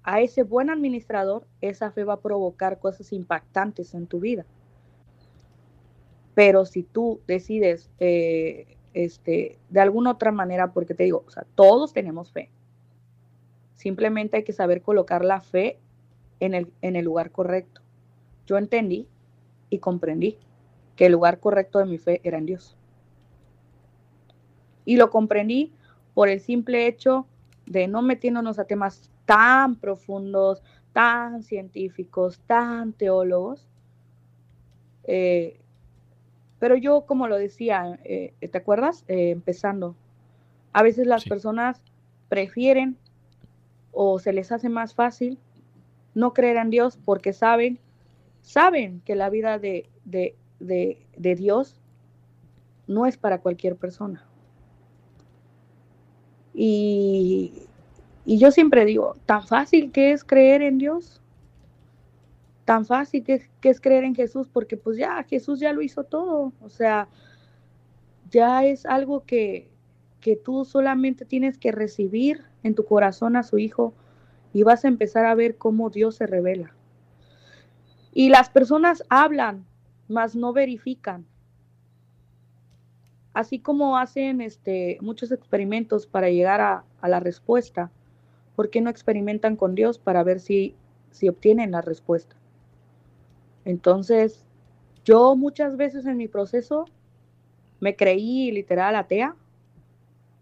S2: a ese buen administrador, esa fe va a provocar cosas impactantes en tu vida. Pero si tú decides eh, este, de alguna otra manera, porque te digo, todos tenemos fe. Simplemente hay que saber colocar la fe en el, en el lugar correcto. Yo entendí y comprendí que el lugar correcto de mi fe era en Dios. Y lo comprendí por el simple hecho de no metiéndonos a temas tan profundos, tan científicos, tan teólogos. Eh, pero yo, como lo decía, eh, ¿te acuerdas? Eh, empezando, a veces las personas prefieren o se les hace más fácil no creer en Dios porque saben saben que la vida de, Dios no es para cualquier persona. Y, yo siempre digo, tan fácil que es creer en Dios, tan fácil que, es creer en Jesús, porque pues ya Jesús ya lo hizo todo, o sea, ya es algo que, que tú solamente tienes que recibir en tu corazón a su Hijo y vas a empezar a ver cómo Dios se revela. Y las personas hablan, mas no verifican. Así como hacen este, muchos experimentos para llegar a, la respuesta, ¿por qué no experimentan con Dios para ver si, si obtienen la respuesta? Entonces, yo muchas veces en mi proceso me creí literal atea,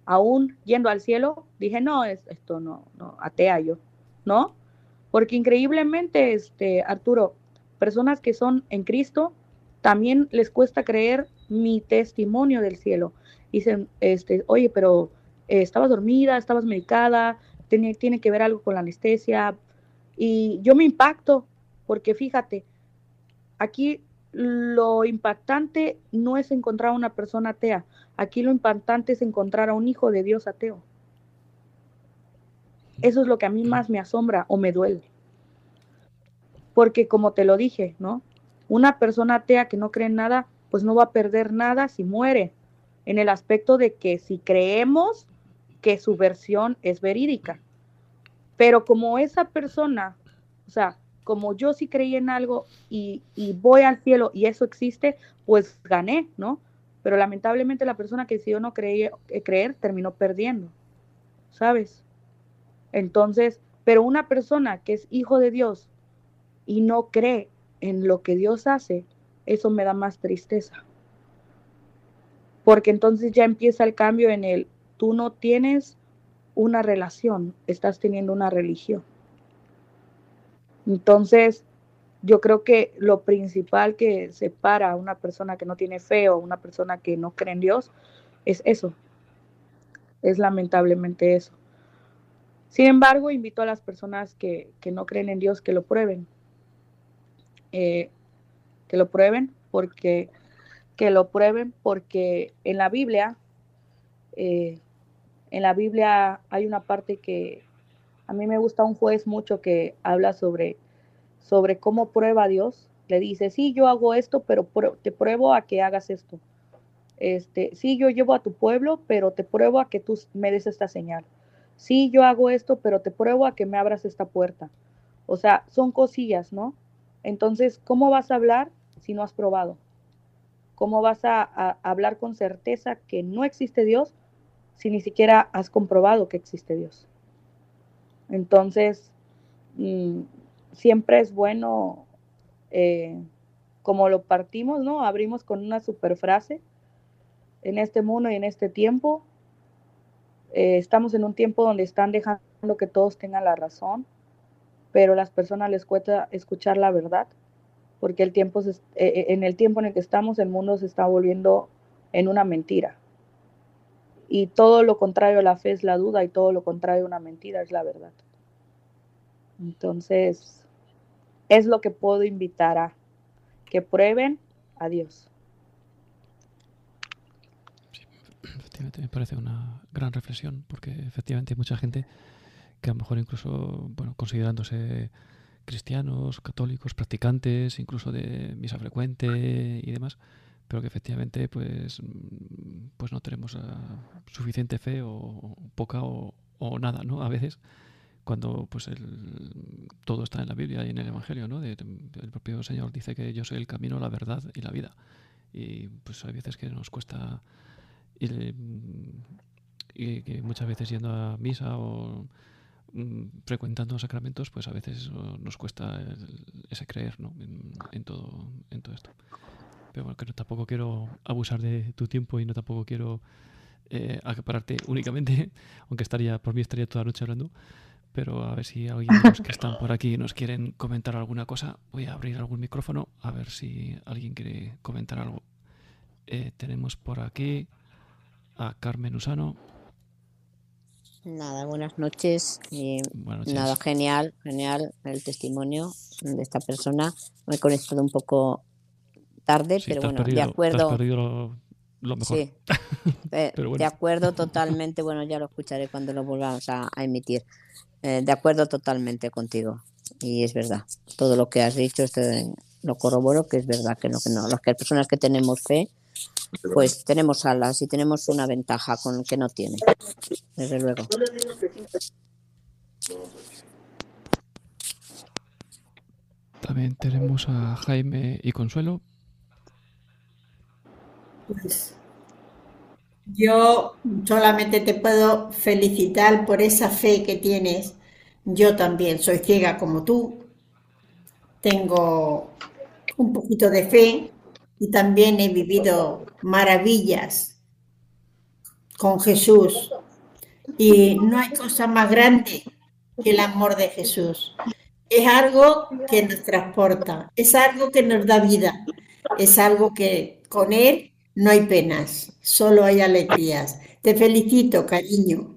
S2: aún yendo al cielo, dije, no, esto no, no, atea yo, ¿no? Porque increíblemente, este, Arturo, personas que son en Cristo, también les cuesta creer mi testimonio del cielo. Dicen, este, oye, pero eh, estabas dormida, estabas medicada, tiene, que ver algo con la anestesia. Y yo me impacto, porque fíjate, aquí lo impactante no es encontrar a una persona atea, aquí lo impactante es encontrar a un hijo de Dios ateo. Eso es lo que a mí más me asombra o me duele. Porque como te lo dije, ¿no? Una persona atea que no cree en nada, pues no va a perder nada si muere, en el aspecto de que si creemos que su versión es verídica. Pero como esa persona, o sea, como yo sí creí en algo y, voy al cielo y eso existe, pues gané, ¿no? Pero lamentablemente la persona que decidió no creer, eh, creer terminó perdiendo, ¿sabes? Entonces, pero una persona que es hijo de Dios, y no cree en lo que Dios hace, eso me da más tristeza. Porque entonces ya empieza el cambio en el, tú no tienes una relación, estás teniendo una religión. Entonces, yo creo que lo principal que separa a una persona que no tiene fe o una persona que no cree en Dios es eso. Es lamentablemente eso. Sin embargo, invito a las personas que, que no creen en Dios que lo prueben, eh, que lo prueben, porque que lo prueben, porque en la Biblia, eh, en la Biblia hay una parte que a mí me gusta un juez mucho que habla sobre, sobre cómo prueba a Dios. Le dice, sí, yo hago esto, pero te pruebo a que hagas esto. Este, sí, yo llevo a tu pueblo, pero te pruebo a que tú me des esta señal. Sí, yo hago esto, pero te pruebo a que me abras esta puerta. O sea, son cosillas, ¿no? Entonces, ¿cómo vas a hablar si no has probado? ¿Cómo vas a, hablar con certeza que no existe Dios si ni siquiera has comprobado que existe Dios? Entonces, mm, siempre es bueno, eh, como lo partimos, ¿no? Abrimos con una super frase. En este mundo y en este tiempo, eh, estamos en un tiempo donde están dejando que todos tengan la razón, pero a las personas les cuesta escuchar la verdad porque el tiempo eh, eh, en el tiempo en el que estamos el mundo se está volviendo en una mentira. Y todo lo contrario a la fe es la duda y todo lo contrario a una mentira es la verdad. Entonces, es lo que puedo invitar a que prueben a Dios.
S1: Sí, efectivamente me parece una gran reflexión porque efectivamente hay mucha gente que a lo mejor incluso, bueno, considerándose cristianos, católicos, practicantes, incluso de misa frecuente y demás, pero que efectivamente pues, mm, pues no tenemos ah, suficiente fe o poca o, nada, ¿no? A veces cuando pues el, todo está en la Biblia y en el Evangelio, ¿no? el propio Señor dice que yo soy el camino, la verdad y la vida. Y pues hay veces que nos cuesta ir, y que muchas veces yendo a misa o Mm, frecuentando sacramentos, pues a veces nos cuesta ese creer ¿no? en, todo, en todo esto. Pero bueno, que tampoco quiero abusar de tu tiempo y no tampoco quiero eh, acapararte únicamente, aunque estaría por mí estaría toda la noche hablando. Pero a ver si alguien de los que están por aquí nos quieren comentar alguna cosa. Voy a abrir algún micrófono a ver si alguien quiere comentar algo. Eh, tenemos por aquí a Carmen Usano.
S3: Nada, buenas noches. Nada, genial, genial el testimonio de esta persona. Me he conectado un poco tarde, pero bueno, de acuerdo.
S1: lo, mejor. Sí,
S3: eh, de acuerdo totalmente. Bueno, ya lo escucharé cuando lo volvamos a, emitir. Eh, de acuerdo totalmente contigo. Y es verdad, todo lo que has dicho este, lo corroboro, que es verdad que no, que no. Las personas que tenemos fe pues tenemos alas y tenemos una ventaja con que no tiene, desde luego.
S1: También tenemos a Jaime y Consuelo.
S4: Pues yo solamente te puedo felicitar por esa fe que tienes. Yo también soy ciega como tú. Tengo un poquito de fe y también he vivido maravillas con Jesús. Y no hay cosa más grande que el amor de Jesús. Es algo que nos transporta, es algo que nos da vida, es algo que con Él no hay penas, solo hay alegrías. Te felicito, cariño.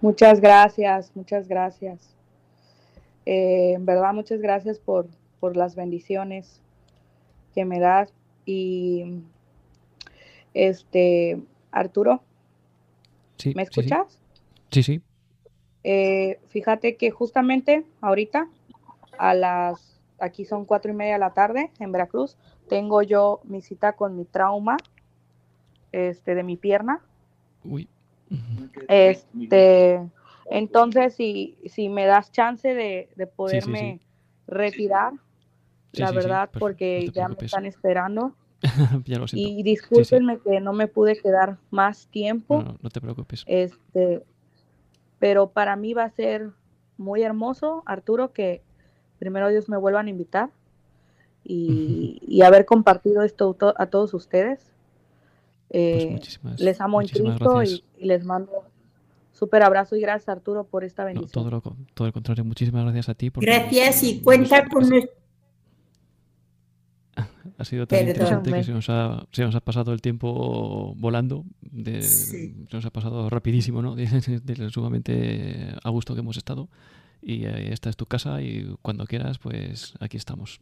S2: Muchas gracias, muchas gracias. Eh, en verdad, muchas gracias por, por las bendiciones que me das. Y este, Arturo, ¿me escuchas?
S1: Sí, sí.
S2: Eh, fíjate que justamente ahorita a las, aquí son cuatro y media de la tarde en Veracruz, tengo yo mi cita con mi trauma este, de mi pierna.
S1: Uy.
S2: Este, entonces, si, si me das chance de, poderme retirar, la verdad, porque ya me están esperando. y discúlpenme que no me pude quedar más tiempo.
S1: No, no, te preocupes.
S2: Este, pero para mí va a ser muy hermoso, Arturo, que primero Dios me vuelvan a invitar y, haber compartido esto a todos ustedes. Pues eh, les amo en Cristo y, les mando súper abrazo y gracias Arturo por esta bendición.
S1: todo, lo, todo el contrario, muchísimas gracias a ti.
S4: Gracias y cuenta con nuestro
S1: ha sido tan interesante que se nos, ha, se nos, ha, pasado el tiempo volando. De, Se nos ha pasado rapidísimo, ¿no? De, sumamente a gusto que hemos estado. Y eh, esta es tu casa y cuando quieras, pues aquí estamos.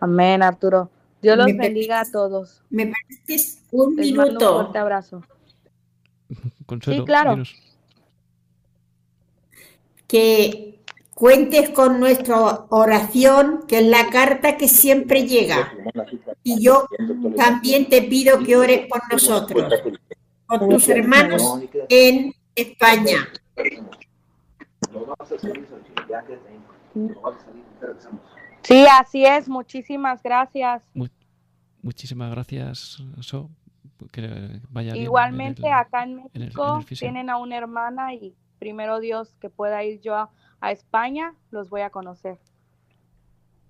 S2: Amén, Arturo. Dios los bendiga a todos.
S4: Me parece un minuto.
S2: un fuerte abrazo.
S1: Consuelo,
S2: sí, claro.
S4: Que cuentes con nuestra oración, que es la carta que siempre llega. Y yo también te pido que ores por nosotros, por tus hermanos en España.
S2: Sí, así es. Muchísimas gracias.
S1: muchísimas gracias, So. Que vaya
S2: Igualmente acá en México tienen a una hermana y primero Dios que pueda ir yo a, España, los voy a conocer.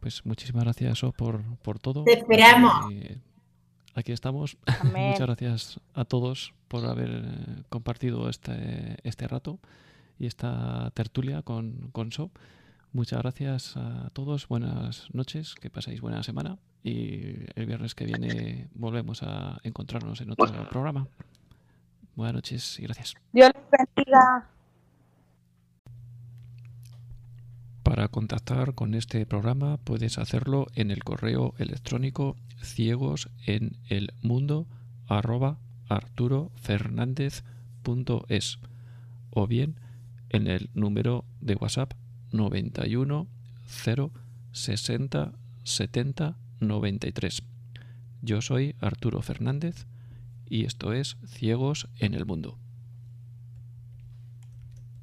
S1: Pues muchísimas gracias So, por, por todo.
S4: Te esperamos.
S1: aquí estamos. Muchas gracias a todos por haber eh, compartido este, este rato y esta tertulia con, con So. Muchas gracias a todos, buenas noches, que paséis buena semana y el viernes que viene volvemos a encontrarnos en otro programa. Buenas noches y gracias.
S2: Dios les bendiga.
S1: Para contactar con este programa puedes hacerlo en el correo electrónico ciegos en el mundo arroba o bien en el número de WhatsApp 91 0 60 70 93. Yo soy Arturo Fernández y esto es Ciegos en el Mundo.